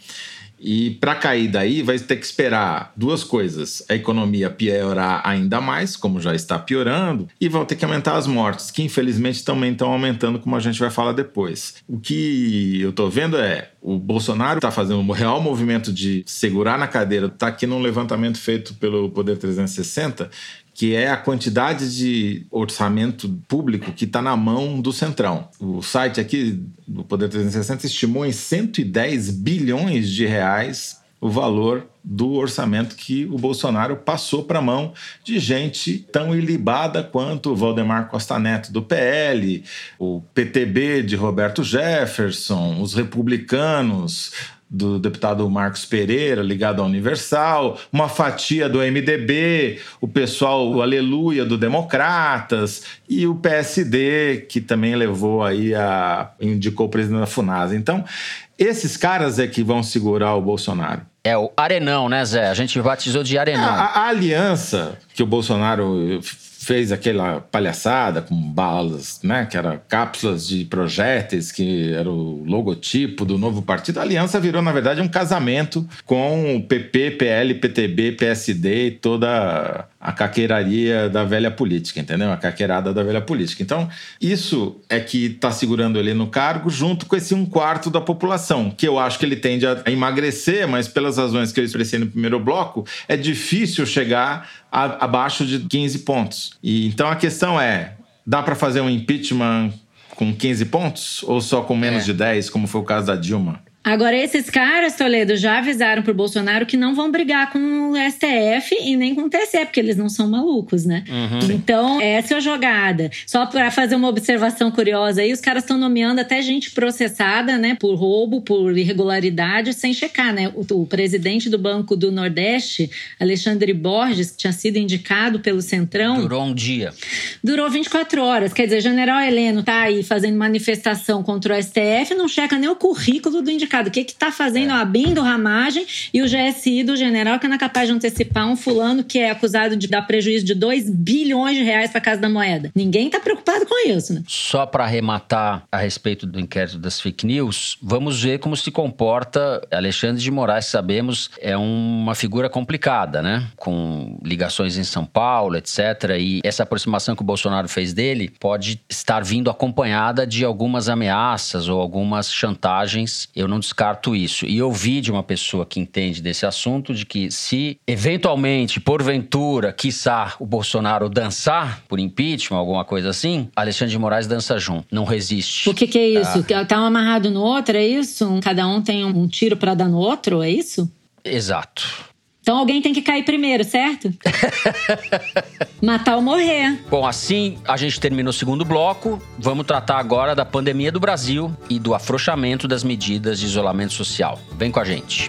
E para cair daí, vai ter que esperar duas coisas: a economia piorar ainda mais, como já está piorando, e vão ter que aumentar as mortes, que infelizmente também estão aumentando, como a gente vai falar depois. O que eu estou vendo é o Bolsonaro está fazendo um real movimento de segurar na cadeira. Está aqui num levantamento feito pelo Poder 360 que é a quantidade de orçamento público que está na mão do Centrão. O site aqui do Poder 360 estimou em 110 bilhões de reais o valor do orçamento que o Bolsonaro passou para a mão de gente tão ilibada quanto o Valdemar Costa Neto do PL, o PTB de Roberto Jefferson, os republicanos, do deputado Marcos Pereira, ligado à Universal, uma fatia do MDB, o pessoal, o Aleluia do Democratas e o PSD, que também levou aí a. indicou o presidente da FUNASA. Então, esses caras é que vão segurar o Bolsonaro. É o Arenão, né, Zé? A gente batizou de Arenão. A, a aliança que o Bolsonaro fez aquela palhaçada com balas, né, que era cápsulas de projéteis, que era o logotipo do novo partido. A aliança virou, na verdade, um casamento com o PP, PL, PTB, PSD e toda a caqueiraria da velha política, entendeu? A caqueirada da velha política. Então, isso é que está segurando ele no cargo, junto com esse um quarto da população, que eu acho que ele tende a emagrecer, mas pelas razões que eu expressei no primeiro bloco, é difícil chegar a, abaixo de 15 pontos. E então a questão é: dá para fazer um impeachment com 15 pontos ou só com menos é. de 10, como foi o caso da Dilma? Agora, esses caras, Toledo, já avisaram pro Bolsonaro que não vão brigar com o STF e nem com o TSE, porque eles não são malucos, né? Uhum. Então, essa é a jogada. Só para fazer uma observação curiosa aí, os caras estão nomeando até gente processada, né, por roubo, por irregularidade, sem checar, né? O, o, presidente do Banco do Nordeste, Alexandre Borges, que tinha sido indicado pelo Centrão. Durou um dia. Durou 24 horas. Quer dizer, General Heleno tá aí fazendo manifestação contra o STF, não checa nem o currículo do indicado mercado. O que está fazendo é. a BIM do Ramagem e o GSI do General, que não é capaz de antecipar um fulano que é acusado de dar prejuízo de 2 bilhões de reais para Casa da Moeda. Ninguém está preocupado com isso, né? Só para arrematar a respeito do inquérito das fake news, vamos ver como se comporta Alexandre de Moraes, sabemos, é uma figura complicada, né? Com ligações em São Paulo, etc. E essa aproximação que o Bolsonaro fez dele pode estar vindo acompanhada de algumas ameaças ou algumas chantagens. Eu não descarto isso. E eu vi de uma pessoa que entende desse assunto de que se eventualmente, porventura, quiçá o Bolsonaro dançar por impeachment, alguma coisa assim, Alexandre de Moraes dança junto, não resiste. O que, que é isso? Ah. Tá um amarrado no outro, é isso? Cada um tem um tiro para dar no outro, é isso? Exato. Então alguém tem que cair primeiro, certo? Matar ou morrer. Bom, assim a gente termina o segundo bloco. Vamos tratar agora da pandemia do Brasil e do afrouxamento das medidas de isolamento social. Vem com a gente.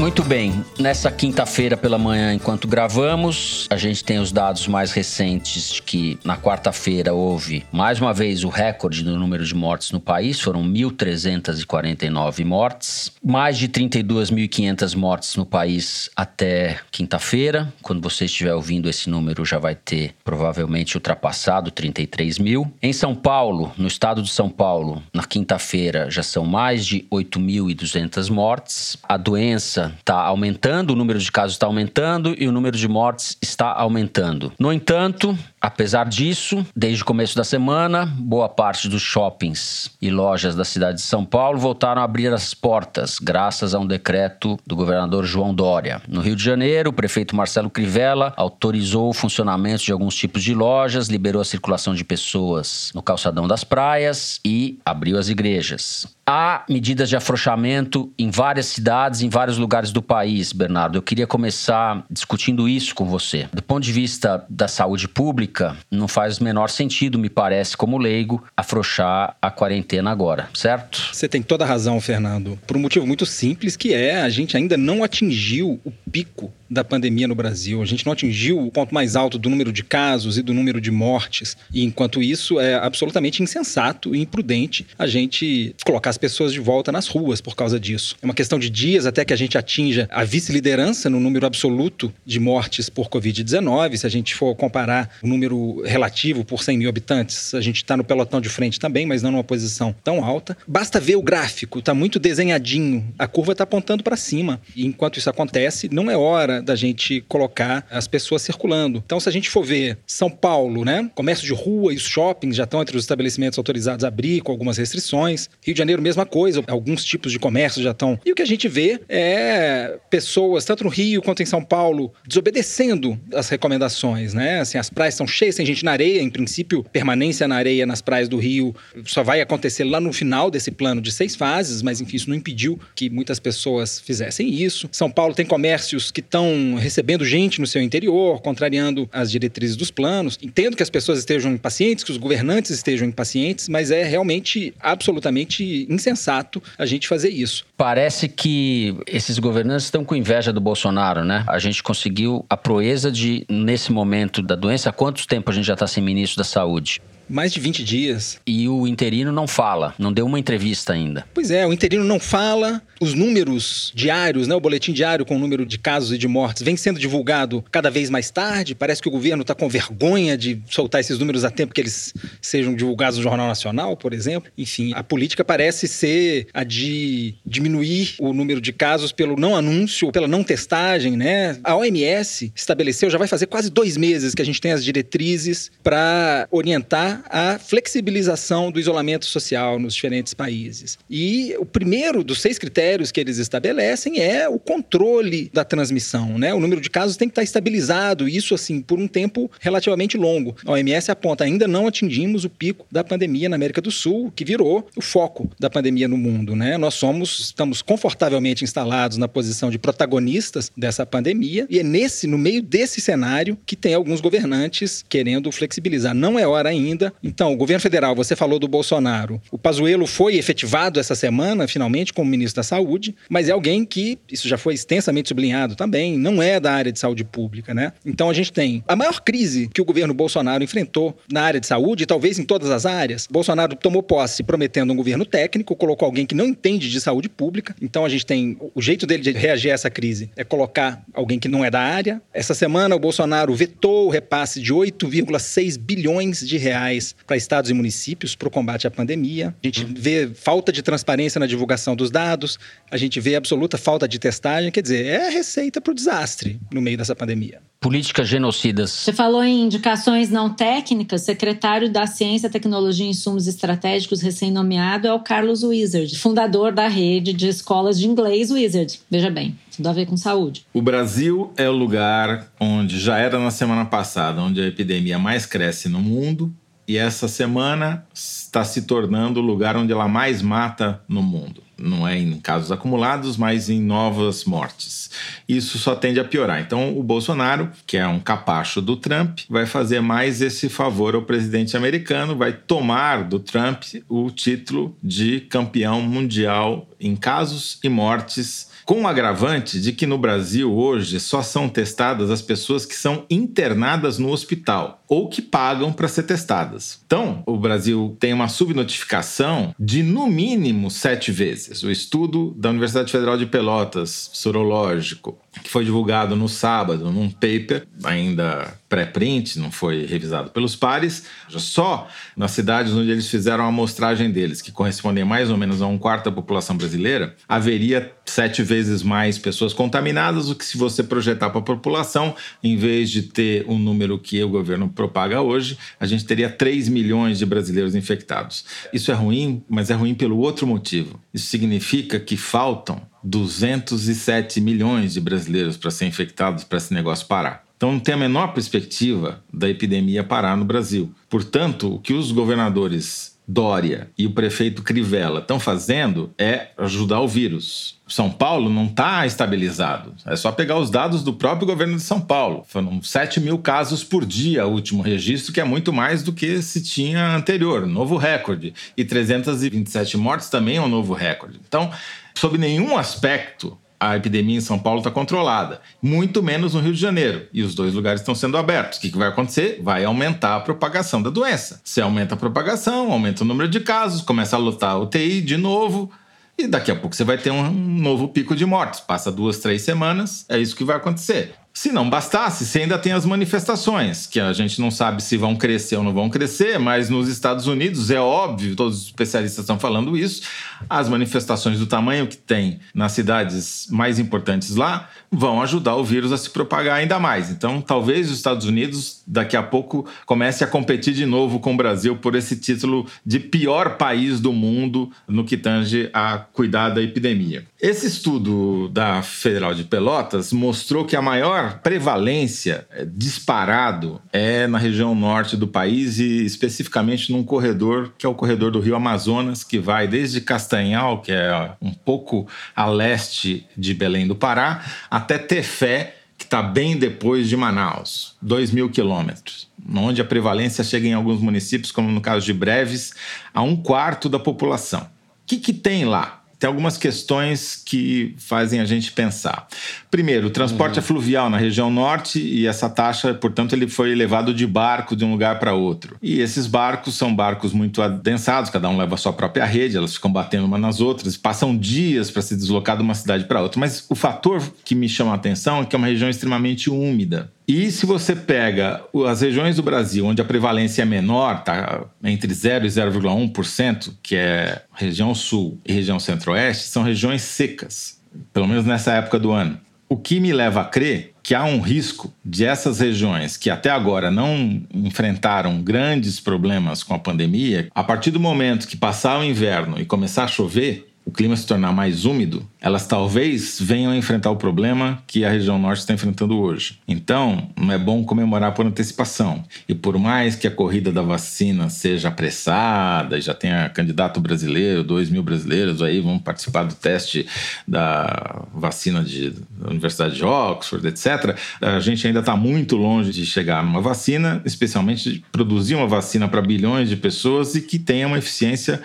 Muito bem, nessa quinta-feira pela manhã, enquanto gravamos, a gente tem os dados mais recentes de que na quarta-feira houve mais uma vez o recorde do número de mortes no país, foram 1.349 mortes, mais de 32.500 mortes no país até quinta-feira. Quando você estiver ouvindo esse número, já vai ter provavelmente ultrapassado 33 mil. Em São Paulo, no estado de São Paulo, na quinta-feira já são mais de 8.200 mortes. A doença está aumentando, o número de casos está aumentando e o número de mortes está aumentando. No entanto, apesar disso, desde o começo da semana, boa parte dos shoppings e lojas da cidade de São Paulo voltaram a abrir as portas, graças a um decreto do governador João Dória. No Rio de Janeiro, o prefeito Marcelo Crivella autorizou o funcionamento de alguns tipos de lojas, liberou a circulação de pessoas no calçadão das praias e abriu as igrejas. Há medidas de afrouxamento em várias cidades, em vários lugares do país, Bernardo. Eu queria começar discutindo isso com você. Do ponto de vista da saúde pública, não faz o menor sentido, me parece, como leigo, afrouxar a quarentena agora, certo? Você tem toda a razão, Fernando. Por um motivo muito simples, que é a gente ainda não atingiu o pico da pandemia no Brasil. A gente não atingiu o ponto mais alto do número de casos e do número de mortes. E enquanto isso, é absolutamente insensato e imprudente a gente colocar as pessoas de volta nas ruas por causa disso. É uma questão de dias até que a gente atinja a vice-liderança no número absoluto de mortes por Covid-19. Se a gente for comparar o número relativo por 100 mil habitantes, a gente está no pelotão de frente também, mas não numa posição tão alta. Basta ver o gráfico, está muito desenhadinho. A curva está apontando para cima. E enquanto isso acontece, não é hora da gente colocar as pessoas circulando. Então, se a gente for ver São Paulo, né? Comércio de rua e os shoppings já estão entre os estabelecimentos autorizados a abrir com algumas restrições. Rio de Janeiro, mesma coisa. Alguns tipos de comércio já estão. E o que a gente vê é pessoas, tanto no Rio quanto em São Paulo, desobedecendo as recomendações, né? Assim, as praias estão cheias, tem gente na areia. Em princípio, permanência na areia nas praias do Rio só vai acontecer lá no final desse plano de seis fases, mas enfim, isso não impediu que muitas pessoas fizessem isso. São Paulo tem comércios que estão recebendo gente no seu interior, contrariando as diretrizes dos planos. Entendo que as pessoas estejam impacientes, que os governantes estejam impacientes, mas é realmente absolutamente insensato a gente fazer isso. Parece que esses governantes estão com inveja do Bolsonaro, né? A gente conseguiu a proeza de, nesse momento da doença, há quanto tempo a gente já está sem ministro da Saúde? Mais de 20 dias. E o interino não fala, não deu uma entrevista ainda. Pois é, o interino não fala. Os números diários, né, o boletim diário com o número de casos e de mortes, vem sendo divulgado cada vez mais tarde. Parece que o governo está com vergonha de soltar esses números a tempo que eles sejam divulgados no Jornal Nacional, por exemplo. Enfim, a política parece ser a de diminuir o número de casos pelo não anúncio, ou pela não testagem, né? A OMS estabeleceu, já vai fazer quase dois meses que a gente tem as diretrizes para orientar a flexibilização do isolamento social nos diferentes países. E o primeiro dos seis critérios que eles estabelecem é o controle da transmissão. Né? O número de casos tem que estar estabilizado, isso assim, por um tempo relativamente longo. A OMS aponta, ainda não atingimos o pico da pandemia na América do Sul, que virou o foco da pandemia no mundo. Né? Nós somos, estamos confortavelmente instalados na posição de protagonistas dessa pandemia, e é nesse, no meio desse cenário, que tem alguns governantes querendo flexibilizar. Não é hora ainda então, o governo federal, você falou do Bolsonaro. O Pazuello foi efetivado essa semana, finalmente, como ministro da Saúde, mas é alguém que, isso já foi extensamente sublinhado também, não é da área de saúde pública, né? Então, a gente tem a maior crise que o governo Bolsonaro enfrentou na área de saúde, e talvez em todas as áreas. Bolsonaro tomou posse prometendo um governo técnico, colocou alguém que não entende de saúde pública. Então, a gente tem o jeito dele de reagir a essa crise é colocar alguém que não é da área. Essa semana, o Bolsonaro vetou o repasse de 8,6 bilhões de reais para estados e municípios para o combate à pandemia. A gente vê falta de transparência na divulgação dos dados, a gente vê absoluta falta de testagem. Quer dizer, é a receita para o desastre no meio dessa pandemia. Políticas genocidas. Você falou em indicações não técnicas. Secretário da Ciência, Tecnologia e Insumos Estratégicos, recém-nomeado, é o Carlos Wizard, fundador da rede de escolas de inglês Wizard. Veja bem, tudo a ver com saúde. O Brasil é o lugar onde já era na semana passada, onde a epidemia mais cresce no mundo e essa semana está se tornando o lugar onde ela mais mata no mundo. Não é em casos acumulados, mas em novas mortes. Isso só tende a piorar. Então, o Bolsonaro, que é um capacho do Trump, vai fazer mais esse favor ao presidente americano, vai tomar do Trump o título de campeão mundial em casos e mortes com o agravante de que no Brasil hoje só são testadas as pessoas que são internadas no hospital ou que pagam para ser testadas. Então, o Brasil tem uma subnotificação de no mínimo sete vezes. O estudo da Universidade Federal de Pelotas, sorológico, que foi divulgado no sábado num paper, ainda pré-print, não foi revisado pelos pares. Só nas cidades onde eles fizeram a amostragem deles, que correspondem mais ou menos a um quarto da população brasileira, haveria sete vezes mais pessoas contaminadas do que se você projetar para a população, em vez de ter um número que o governo propaga hoje, a gente teria 3 milhões de brasileiros infectados. Isso é ruim, mas é ruim pelo outro motivo. Isso significa que faltam 207 milhões de brasileiros para ser infectados para esse negócio parar. Então não tem a menor perspectiva da epidemia parar no Brasil. Portanto, o que os governadores Dória e o prefeito Crivella estão fazendo é ajudar o vírus. São Paulo não está estabilizado. É só pegar os dados do próprio governo de São Paulo. Foram 7 mil casos por dia o último registro, que é muito mais do que se tinha anterior. Novo recorde. E 327 mortes também é um novo recorde. Então, sob nenhum aspecto, a epidemia em São Paulo está controlada, muito menos no Rio de Janeiro, e os dois lugares estão sendo abertos. O que, que vai acontecer? Vai aumentar a propagação da doença. Se aumenta a propagação, aumenta o número de casos, começa a lutar a UTI de novo, e daqui a pouco você vai ter um novo pico de mortes. Passa duas, três semanas, é isso que vai acontecer. Se não bastasse, você ainda tem as manifestações, que a gente não sabe se vão crescer ou não vão crescer, mas nos Estados Unidos é óbvio, todos os especialistas estão falando isso, as manifestações do tamanho que tem nas cidades mais importantes lá vão ajudar o vírus a se propagar ainda mais. Então, talvez os Estados Unidos daqui a pouco comece a competir de novo com o Brasil por esse título de pior país do mundo no que tange a cuidar da epidemia. Esse estudo da Federal de Pelotas mostrou que a maior prevalência é, disparado é na região norte do país e especificamente num corredor que é o corredor do Rio Amazonas, que vai desde Castanhal, que é um pouco a leste de Belém do Pará, até Tefé, que está bem depois de Manaus, 2 mil quilômetros, onde a prevalência chega em alguns municípios, como no caso de Breves, a um quarto da população. O que, que tem lá? Tem algumas questões que fazem a gente pensar. Primeiro, o transporte uhum. é fluvial na região norte e essa taxa, portanto, ele foi levado de barco de um lugar para outro. E esses barcos são barcos muito adensados, cada um leva a sua própria rede, elas ficam batendo uma nas outras, passam dias para se deslocar de uma cidade para outra. Mas o fator que me chama a atenção é que é uma região extremamente úmida. E se você pega as regiões do Brasil onde a prevalência é menor, tá entre 0 e 0,1%, que é região sul e região centro-oeste, são regiões secas, pelo menos nessa época do ano. O que me leva a crer que há um risco de essas regiões que até agora não enfrentaram grandes problemas com a pandemia, a partir do momento que passar o inverno e começar a chover, o clima se tornar mais úmido, elas talvez venham a enfrentar o problema que a região norte está enfrentando hoje. Então, não é bom comemorar por antecipação. E por mais que a corrida da vacina seja apressada, e já tenha candidato brasileiro, dois mil brasileiros aí vão participar do teste da vacina de, da Universidade de Oxford, etc., a gente ainda está muito longe de chegar numa vacina, especialmente de produzir uma vacina para bilhões de pessoas e que tenha uma eficiência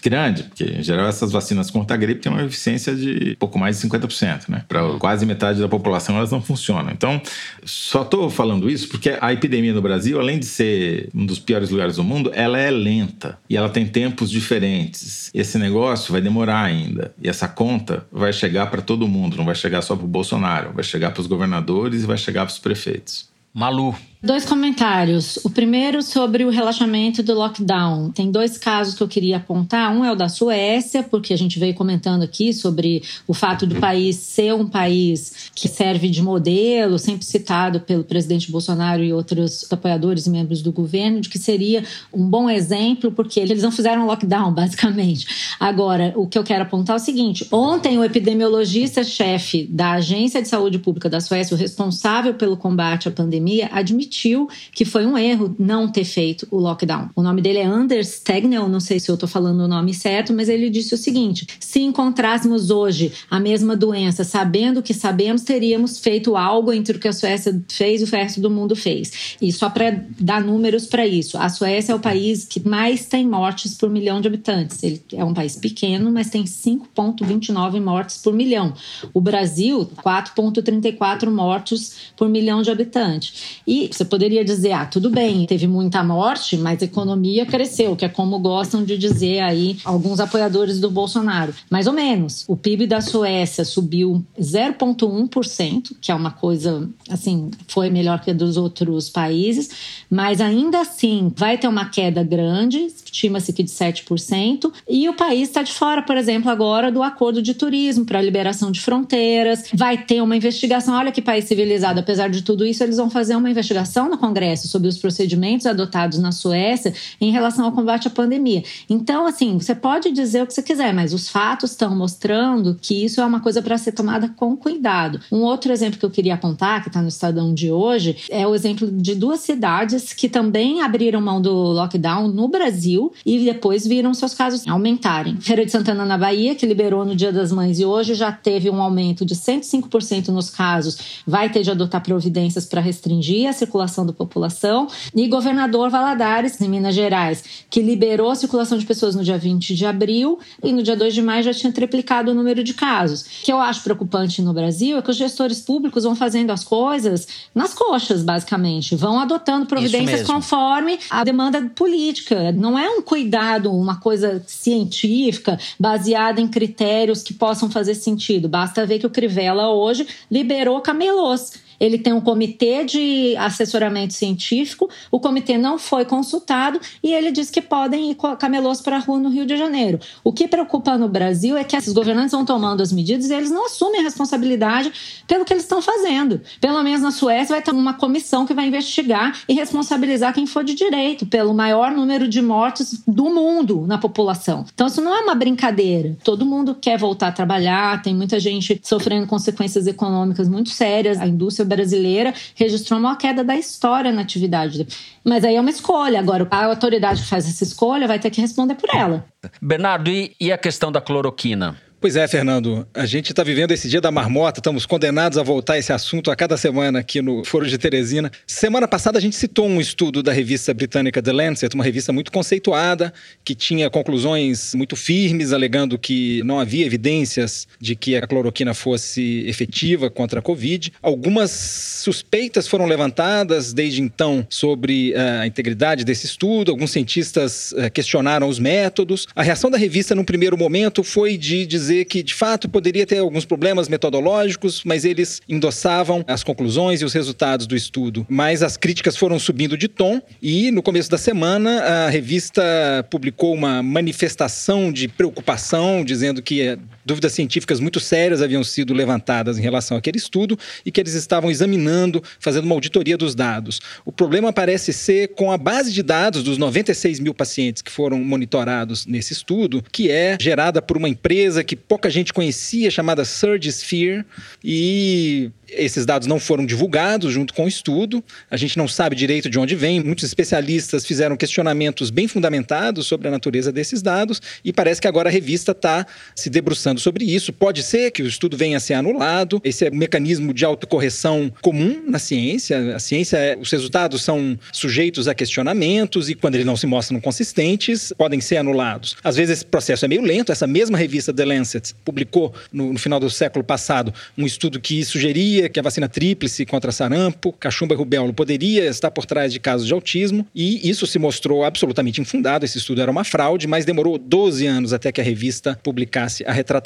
grande, porque em geral essas vacinas contra a gripe têm uma eficiência de pouco mais de 50%, né? Para quase metade da população elas não funcionam. Então, só estou falando isso porque a epidemia no Brasil, além de ser um dos piores lugares do mundo, ela é lenta e ela tem tempos diferentes. Esse negócio vai demorar ainda e essa conta vai chegar para todo mundo, não vai chegar só para o Bolsonaro, vai chegar para os governadores e vai chegar para os prefeitos. Malu, Dois comentários. O primeiro sobre o relaxamento do lockdown. Tem dois casos que eu queria apontar. Um é o da Suécia, porque a gente veio comentando aqui sobre o fato do país ser um país que serve de modelo, sempre citado pelo presidente Bolsonaro e outros apoiadores e membros do governo, de que seria um bom exemplo, porque eles não fizeram lockdown, basicamente. Agora, o que eu quero apontar é o seguinte: ontem o epidemiologista-chefe da Agência de Saúde Pública da Suécia, o responsável pelo combate à pandemia, admitiu admitiu que foi um erro não ter feito o lockdown. O nome dele é Anders Stegnell, não sei se eu estou falando o nome certo, mas ele disse o seguinte: se encontrássemos hoje a mesma doença, sabendo que sabemos, teríamos feito algo entre o que a Suécia fez e o resto do mundo fez. E só para dar números para isso, a Suécia é o país que mais tem mortes por milhão de habitantes. Ele é um país pequeno, mas tem 5,29 mortes por milhão. O Brasil, 4,34 mortos por milhão de habitantes. E você poderia dizer, ah, tudo bem, teve muita morte, mas a economia cresceu, que é como gostam de dizer aí alguns apoiadores do Bolsonaro. Mais ou menos. O PIB da Suécia subiu 0,1%, que é uma coisa, assim, foi melhor que a dos outros países, mas ainda assim vai ter uma queda grande, estima-se que de 7%, e o país está de fora, por exemplo, agora do acordo de turismo para liberação de fronteiras, vai ter uma investigação. Olha que país civilizado, apesar de tudo isso, eles vão fazer uma investigação no Congresso sobre os procedimentos adotados na Suécia em relação ao combate à pandemia. Então, assim, você pode dizer o que você quiser, mas os fatos estão mostrando que isso é uma coisa para ser tomada com cuidado. Um outro exemplo que eu queria apontar, que está no Estadão de hoje, é o exemplo de duas cidades que também abriram mão do lockdown no Brasil e depois viram seus casos aumentarem. Feira de Santana, na Bahia, que liberou no Dia das Mães e hoje já teve um aumento de 105% nos casos, vai ter de adotar providências para restringir a circulação circulação da população, e governador Valadares, em Minas Gerais, que liberou a circulação de pessoas no dia 20 de abril e no dia 2 de maio já tinha triplicado o número de casos. O que eu acho preocupante no Brasil é que os gestores públicos vão fazendo as coisas nas coxas, basicamente, vão adotando providências conforme a demanda política. Não é um cuidado, uma coisa científica, baseada em critérios que possam fazer sentido. Basta ver que o Crivella hoje liberou camelôs ele tem um comitê de assessoramento científico, o comitê não foi consultado e ele diz que podem ir camelôs para a rua no Rio de Janeiro. O que preocupa no Brasil é que esses governantes vão tomando as medidas e eles não assumem a responsabilidade pelo que eles estão fazendo. Pelo menos na Suécia vai ter uma comissão que vai investigar e responsabilizar quem for de direito pelo maior número de mortes do mundo na população. Então isso não é uma brincadeira. Todo mundo quer voltar a trabalhar, tem muita gente sofrendo consequências econômicas muito sérias. A indústria brasileira registrou uma queda da história na atividade. Mas aí é uma escolha. Agora, a autoridade que faz essa escolha vai ter que responder por ela. Bernardo, e, e a questão da cloroquina? Pois é, Fernando. A gente está vivendo esse dia da marmota, estamos condenados a voltar esse assunto a cada semana aqui no Foro de Teresina. Semana passada a gente citou um estudo da revista britânica The Lancet, uma revista muito conceituada, que tinha conclusões muito firmes, alegando que não havia evidências de que a cloroquina fosse efetiva contra a Covid. Algumas suspeitas foram levantadas desde então sobre uh, a integridade desse estudo, alguns cientistas uh, questionaram os métodos. A reação da revista, num primeiro momento, foi de dizer dizer que, de fato, poderia ter alguns problemas metodológicos, mas eles endossavam as conclusões e os resultados do estudo. Mas as críticas foram subindo de tom e, no começo da semana, a revista publicou uma manifestação de preocupação, dizendo que dúvidas científicas muito sérias haviam sido levantadas em relação àquele estudo e que eles estavam examinando, fazendo uma auditoria dos dados. O problema parece ser com a base de dados dos 96 mil pacientes que foram monitorados nesse estudo, que é gerada por uma empresa que pouca gente conhecia, chamada SurgeSphere, e esses dados não foram divulgados junto com o estudo, a gente não sabe direito de onde vem. Muitos especialistas fizeram questionamentos bem fundamentados sobre a natureza desses dados e parece que agora a revista está se debruçando sobre isso. Pode ser que o estudo venha a ser anulado. Esse é um mecanismo de autocorreção comum na ciência. A ciência, é, os resultados são sujeitos a questionamentos e quando eles não se mostram consistentes, podem ser anulados. Às vezes esse processo é meio lento. Essa mesma revista The Lancet publicou no, no final do século passado um estudo que sugeria que a vacina tríplice contra sarampo, cachumba e rubéola poderia estar por trás de casos de autismo, e isso se mostrou absolutamente infundado. Esse estudo era uma fraude, mas demorou 12 anos até que a revista publicasse a retratação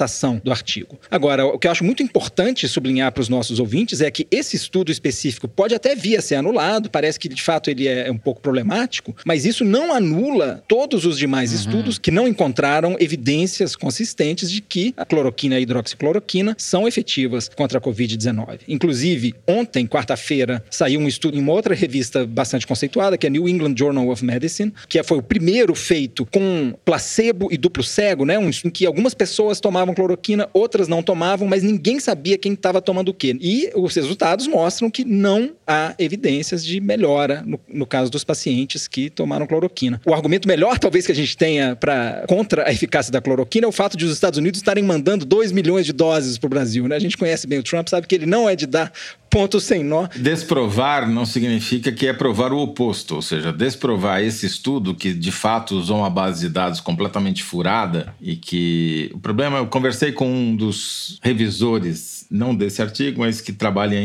do artigo. Agora, o que eu acho muito importante sublinhar para os nossos ouvintes é que esse estudo específico pode até vir a ser anulado, parece que de fato ele é um pouco problemático, mas isso não anula todos os demais uhum. estudos que não encontraram evidências consistentes de que a cloroquina e a hidroxicloroquina são efetivas contra a Covid-19. Inclusive, ontem, quarta-feira, saiu um estudo em uma outra revista bastante conceituada, que é New England Journal of Medicine, que foi o primeiro feito com placebo e duplo cego, né? Um, em que algumas pessoas tomavam cloroquina, outras não tomavam, mas ninguém sabia quem estava tomando o quê. E os resultados mostram que não há evidências de melhora no, no caso dos pacientes que tomaram cloroquina. O argumento melhor, talvez, que a gente tenha para contra a eficácia da cloroquina é o fato de os Estados Unidos estarem mandando 2 milhões de doses para o Brasil. Né? A gente conhece bem o Trump, sabe que ele não é de dar ponto sem nó. Desprovar não significa que é provar o oposto, ou seja, desprovar esse estudo que de fato usou uma base de dados completamente furada e que o problema, eu conversei com um dos revisores, não desse artigo, mas que trabalha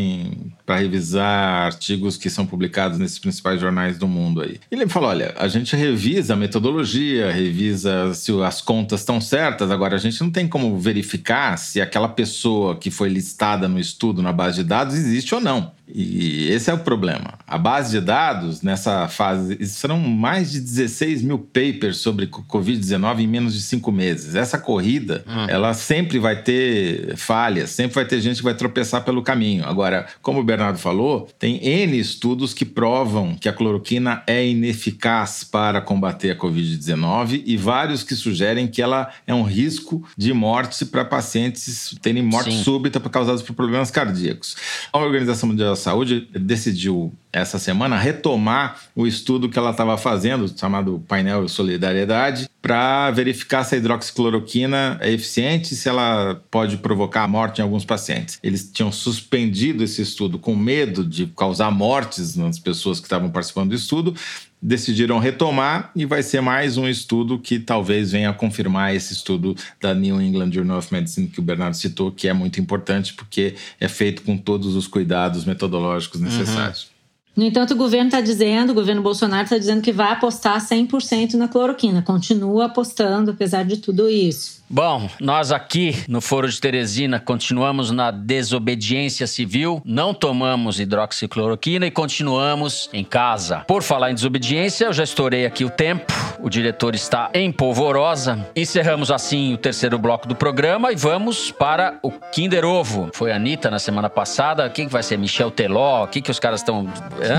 para revisar artigos que são publicados nesses principais jornais do mundo aí. Ele me falou, olha, a gente revisa a metodologia, revisa se as contas estão certas, agora a gente não tem como verificar se aquela pessoa que foi listada no estudo na base de dados existe ou não. E esse é o problema. A base de dados, nessa fase, serão mais de 16 mil papers sobre Covid-19 em menos de cinco meses. Essa corrida, hum. ela sempre vai ter falhas, sempre vai ter gente que vai tropeçar pelo caminho. Agora, como o Bernardo falou, tem N estudos que provam que a cloroquina é ineficaz para combater a Covid-19 e vários que sugerem que ela é um risco de morte para pacientes terem morte Sim. súbita causadas por problemas cardíacos. A Organização Mundial Saúde decidiu essa semana retomar o estudo que ela estava fazendo, chamado Painel Solidariedade, para verificar se a hidroxicloroquina é eficiente se ela pode provocar morte em alguns pacientes. Eles tinham suspendido esse estudo com medo de causar mortes nas pessoas que estavam participando do estudo, decidiram retomar e vai ser mais um estudo que talvez venha a confirmar esse estudo da New England Journal of Medicine que o Bernardo citou, que é muito importante porque é feito com todos os cuidados metodológicos necessários. Uhum. No entanto, o governo está dizendo, o governo Bolsonaro está dizendo que vai apostar 100% na cloroquina. Continua apostando, apesar de tudo isso. Bom, nós aqui no Foro de Teresina continuamos na desobediência civil, não tomamos hidroxicloroquina e continuamos em casa. Por falar em desobediência, eu já estourei aqui o tempo, o diretor está em polvorosa. Encerramos assim o terceiro bloco do programa e vamos para o Kinder Ovo. Foi a Anitta na semana passada, quem que vai ser? Michel Teló? O que, que os caras estão.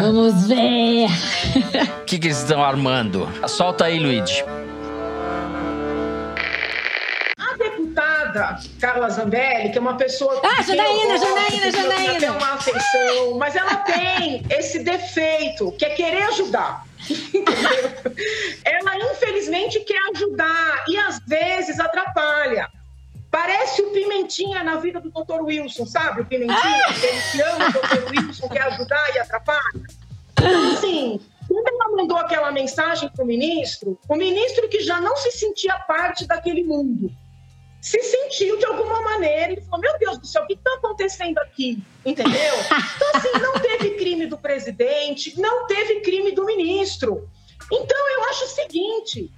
Vamos ver! O que, que eles estão armando? Solta aí, Luigi. Carla Zambelli, que é uma pessoa. Ah, Janaína, Janaína, Janaína. Tem uma afeição, mas ela tem esse defeito, que é querer ajudar. ela, infelizmente, quer ajudar e às vezes atrapalha. Parece o Pimentinha na vida do Dr. Wilson, sabe? O Pimentinha, ah! ele que ama o Dr. Wilson, quer ajudar e atrapalha. Então, assim, quando ela mandou aquela mensagem para o ministro, o ministro que já não se sentia parte daquele mundo, se sentiu de alguma maneira e falou: Meu Deus do céu, o que está acontecendo aqui? Entendeu? Então, assim, não teve crime do presidente, não teve crime do ministro. Então, eu acho o seguinte: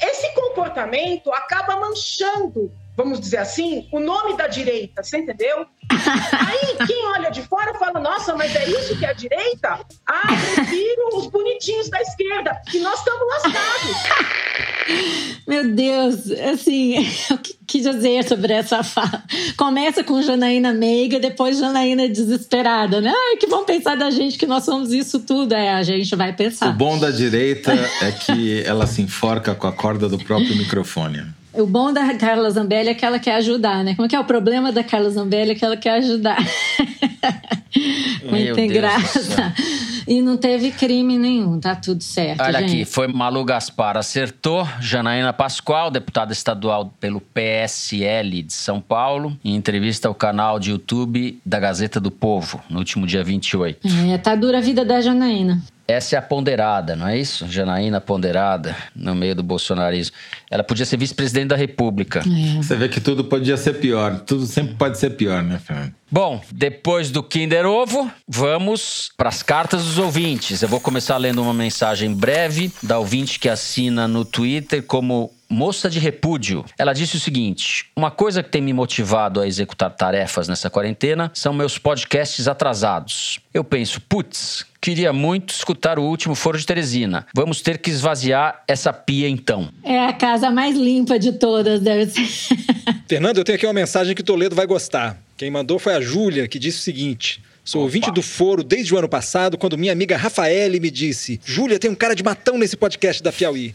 esse comportamento acaba manchando, vamos dizer assim, o nome da direita, você entendeu? Aí, quem olha de fora fala: Nossa, mas é isso que é a direita? Ah, prefiro os bonitinhos da esquerda, que nós estamos lascados. Meu Deus, assim, o que, que dizer sobre essa fala? Começa com Janaína meiga, depois Janaína desesperada, né? Ai, que bom pensar da gente que nós somos isso tudo. É, a gente vai pensar. O bom da direita é que ela se enforca com a corda do próprio microfone. O bom da Carla Zambelli é que ela quer ajudar, né? Como é que é o problema da Carla Zambelli? É que ela quer ajudar. Muita graça. E não teve crime nenhum, tá tudo certo. Olha gente. aqui, foi Malu Gaspar acertou, Janaína Pascoal, deputada estadual pelo PSL de São Paulo, em entrevista ao canal de YouTube da Gazeta do Povo, no último dia 28. É, tá dura a vida da Janaína. Essa é a ponderada, não é isso? Janaína ponderada, no meio do bolsonarismo. Ela podia ser vice-presidente da República. É. Você vê que tudo podia ser pior. Tudo sempre pode ser pior, né, Fernando? Bom, depois do Kinder Ovo, vamos para as cartas dos ouvintes. Eu vou começar lendo uma mensagem breve da ouvinte que assina no Twitter como Moça de Repúdio. Ela disse o seguinte: Uma coisa que tem me motivado a executar tarefas nessa quarentena são meus podcasts atrasados. Eu penso, putz, queria muito escutar o último Foro de Teresina. Vamos ter que esvaziar essa pia então. É a casa mais limpa de todas, deve ser. Fernando, eu tenho aqui uma mensagem que Toledo vai gostar. Quem mandou foi a Júlia, que disse o seguinte: Sou Opa. ouvinte do Foro desde o ano passado, quando minha amiga Rafaele me disse: Júlia, tem um cara de matão nesse podcast da Piauí.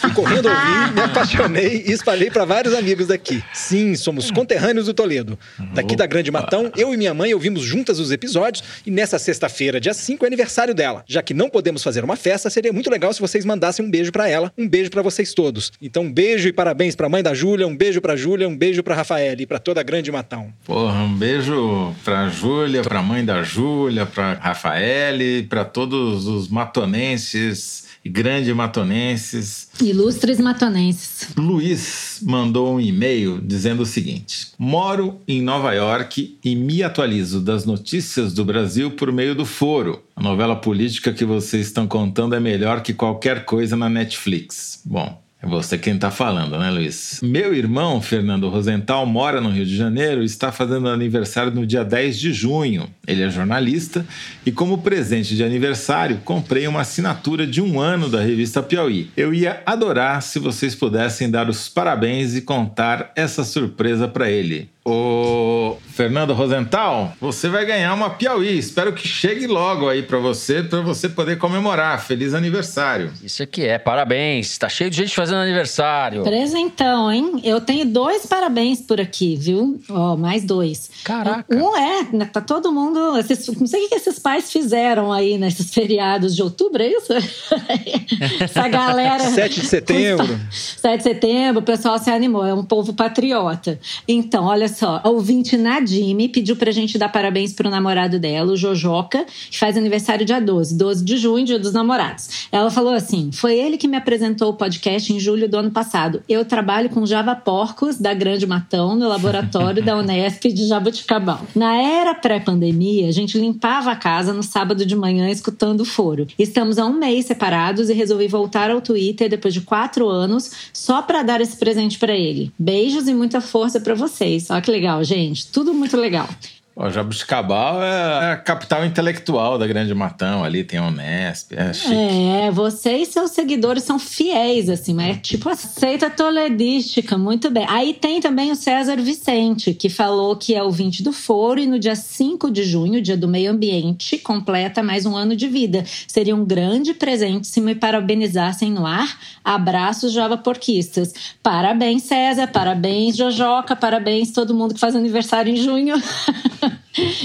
Fui correndo ouvir, me apaixonei e espalhei para vários amigos daqui. Sim, somos conterrâneos do Toledo. Daqui da Grande Matão, eu e minha mãe ouvimos juntas os episódios e nessa sexta-feira, dia 5, é aniversário dela. Já que não podemos fazer uma festa, seria muito legal se vocês mandassem um beijo para ela, um beijo para vocês todos. Então, um beijo e parabéns para a mãe da Júlia, um beijo para Júlia, um beijo para Rafaele e para toda a Grande Matão. Porra, um beijo para Júlia, para a mãe da Júlia, para Rafaele, para todos os matonenses e grandes matonenses. Ilustres matonenses. Luiz mandou um e-mail dizendo o seguinte: Moro em Nova York e me atualizo das notícias do Brasil por meio do Foro. A novela política que vocês estão contando é melhor que qualquer coisa na Netflix. Bom, é você quem está falando, né, Luiz? Meu irmão, Fernando Rosenthal, mora no Rio de Janeiro e está fazendo aniversário no dia 10 de junho. Ele é jornalista e, como presente de aniversário, comprei uma assinatura de um ano da revista Piauí. Eu ia adorar se vocês pudessem dar os parabéns e contar essa surpresa para ele. Ô, Fernando Rosenthal, você vai ganhar uma Piauí. Espero que chegue logo aí para você, para você poder comemorar. Feliz aniversário. Isso aqui é, parabéns. Tá cheio de gente fazendo aniversário. Presentão, hein? Eu tenho dois parabéns por aqui, viu? Ó, mais dois. Caraca. Um é, né, tá todo mundo. Esses, não sei o que esses pais fizeram aí nesses feriados de outubro, é isso? Essa galera. 7 de setembro. 7 de setembro, o pessoal se animou, é um povo patriota. Então, olha só, a ouvinte Nadime pediu pra gente dar parabéns pro namorado dela, o Jojoca, que faz aniversário dia 12, 12 de junho, dia dos namorados. Ela falou assim: foi ele que me apresentou o podcast em julho do ano passado. Eu trabalho com Java Porcos, da Grande Matão, no laboratório da Unesp de Jabuticabal. Na era pré-pandemia, a gente limpava a casa no sábado de manhã escutando o foro. Estamos há um mês separados e resolvi voltar ao Twitter depois de quatro anos só para dar esse presente para ele. Beijos e muita força para vocês. Olha que legal, gente. Tudo muito legal. O Jabuticabal é a capital intelectual da Grande Matão, ali tem a Unesp, é chique. É, você e seus seguidores são fiéis, assim, mas é tipo a seita toledística, muito bem. Aí tem também o César Vicente, que falou que é ouvinte do Foro e no dia 5 de junho, dia do meio ambiente, completa mais um ano de vida. Seria um grande presente se me parabenizassem no ar. Abraços, Java Porquistas. Parabéns, César, parabéns, Jojoca, parabéns todo mundo que faz aniversário em junho.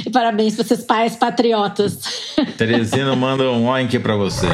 E parabéns para esses pais patriotas. Teresina manda um oink pra você.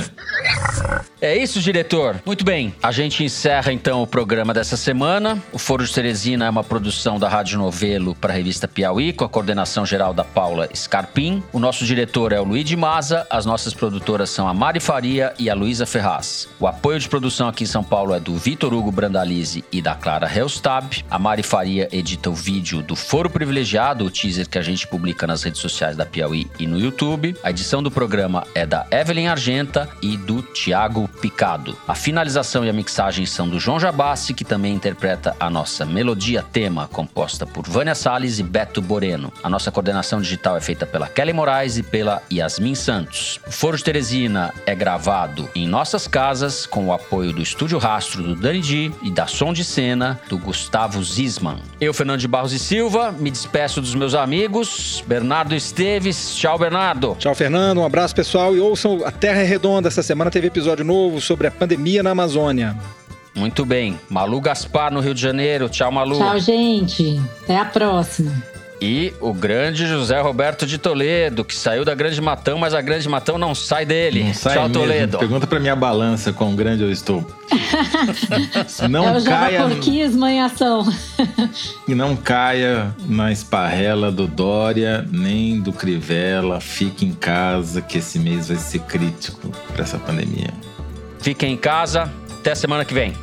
É isso, diretor. Muito bem. A gente encerra então o programa dessa semana. O Foro de Teresina é uma produção da Rádio Novelo para a revista Piauí, com a coordenação geral da Paula Scarpim. O nosso diretor é o Luiz de Maza. As nossas produtoras são a Mari Faria e a Luísa Ferraz. O apoio de produção aqui em São Paulo é do Vitor Hugo Brandalize e da Clara Helstab. A Mari Faria edita o vídeo do Foro Privilegiado, o teaser que a gente publica nas redes sociais da Piauí e no YouTube. A edição do programa é da Evelyn Argenta e do Tiago Picado. A finalização e a mixagem são do João Jabassi, que também interpreta a nossa melodia tema, composta por Vânia Salles e Beto Boreno. A nossa coordenação digital é feita pela Kelly Moraes e pela Yasmin Santos. O Foro de Teresina é gravado em nossas casas, com o apoio do Estúdio Rastro do Dani Di e da Som de Cena do Gustavo Zisman. Eu, Fernando de Barros e Silva, me despeço dos meus amigos. Bernardo Esteves. Tchau, Bernardo. Tchau, Fernando. Um abraço, pessoal. E ouçam A Terra é Redonda. Essa semana teve episódio novo sobre a pandemia na Amazônia. Muito bem. Malu Gaspar, no Rio de Janeiro. Tchau, Malu. Tchau, gente. Até a próxima. E o grande José Roberto de Toledo, que saiu da Grande Matão, mas a Grande Matão não sai dele. Não sai Tchau, mesmo. Toledo. Pergunta pra minha balança quão grande eu estou. não é o caia, Porquismo em ação. e não caia na esparrela do Dória nem do Crivella. Fique em casa que esse mês vai ser crítico para essa pandemia. Fiquem em casa. Até semana que vem.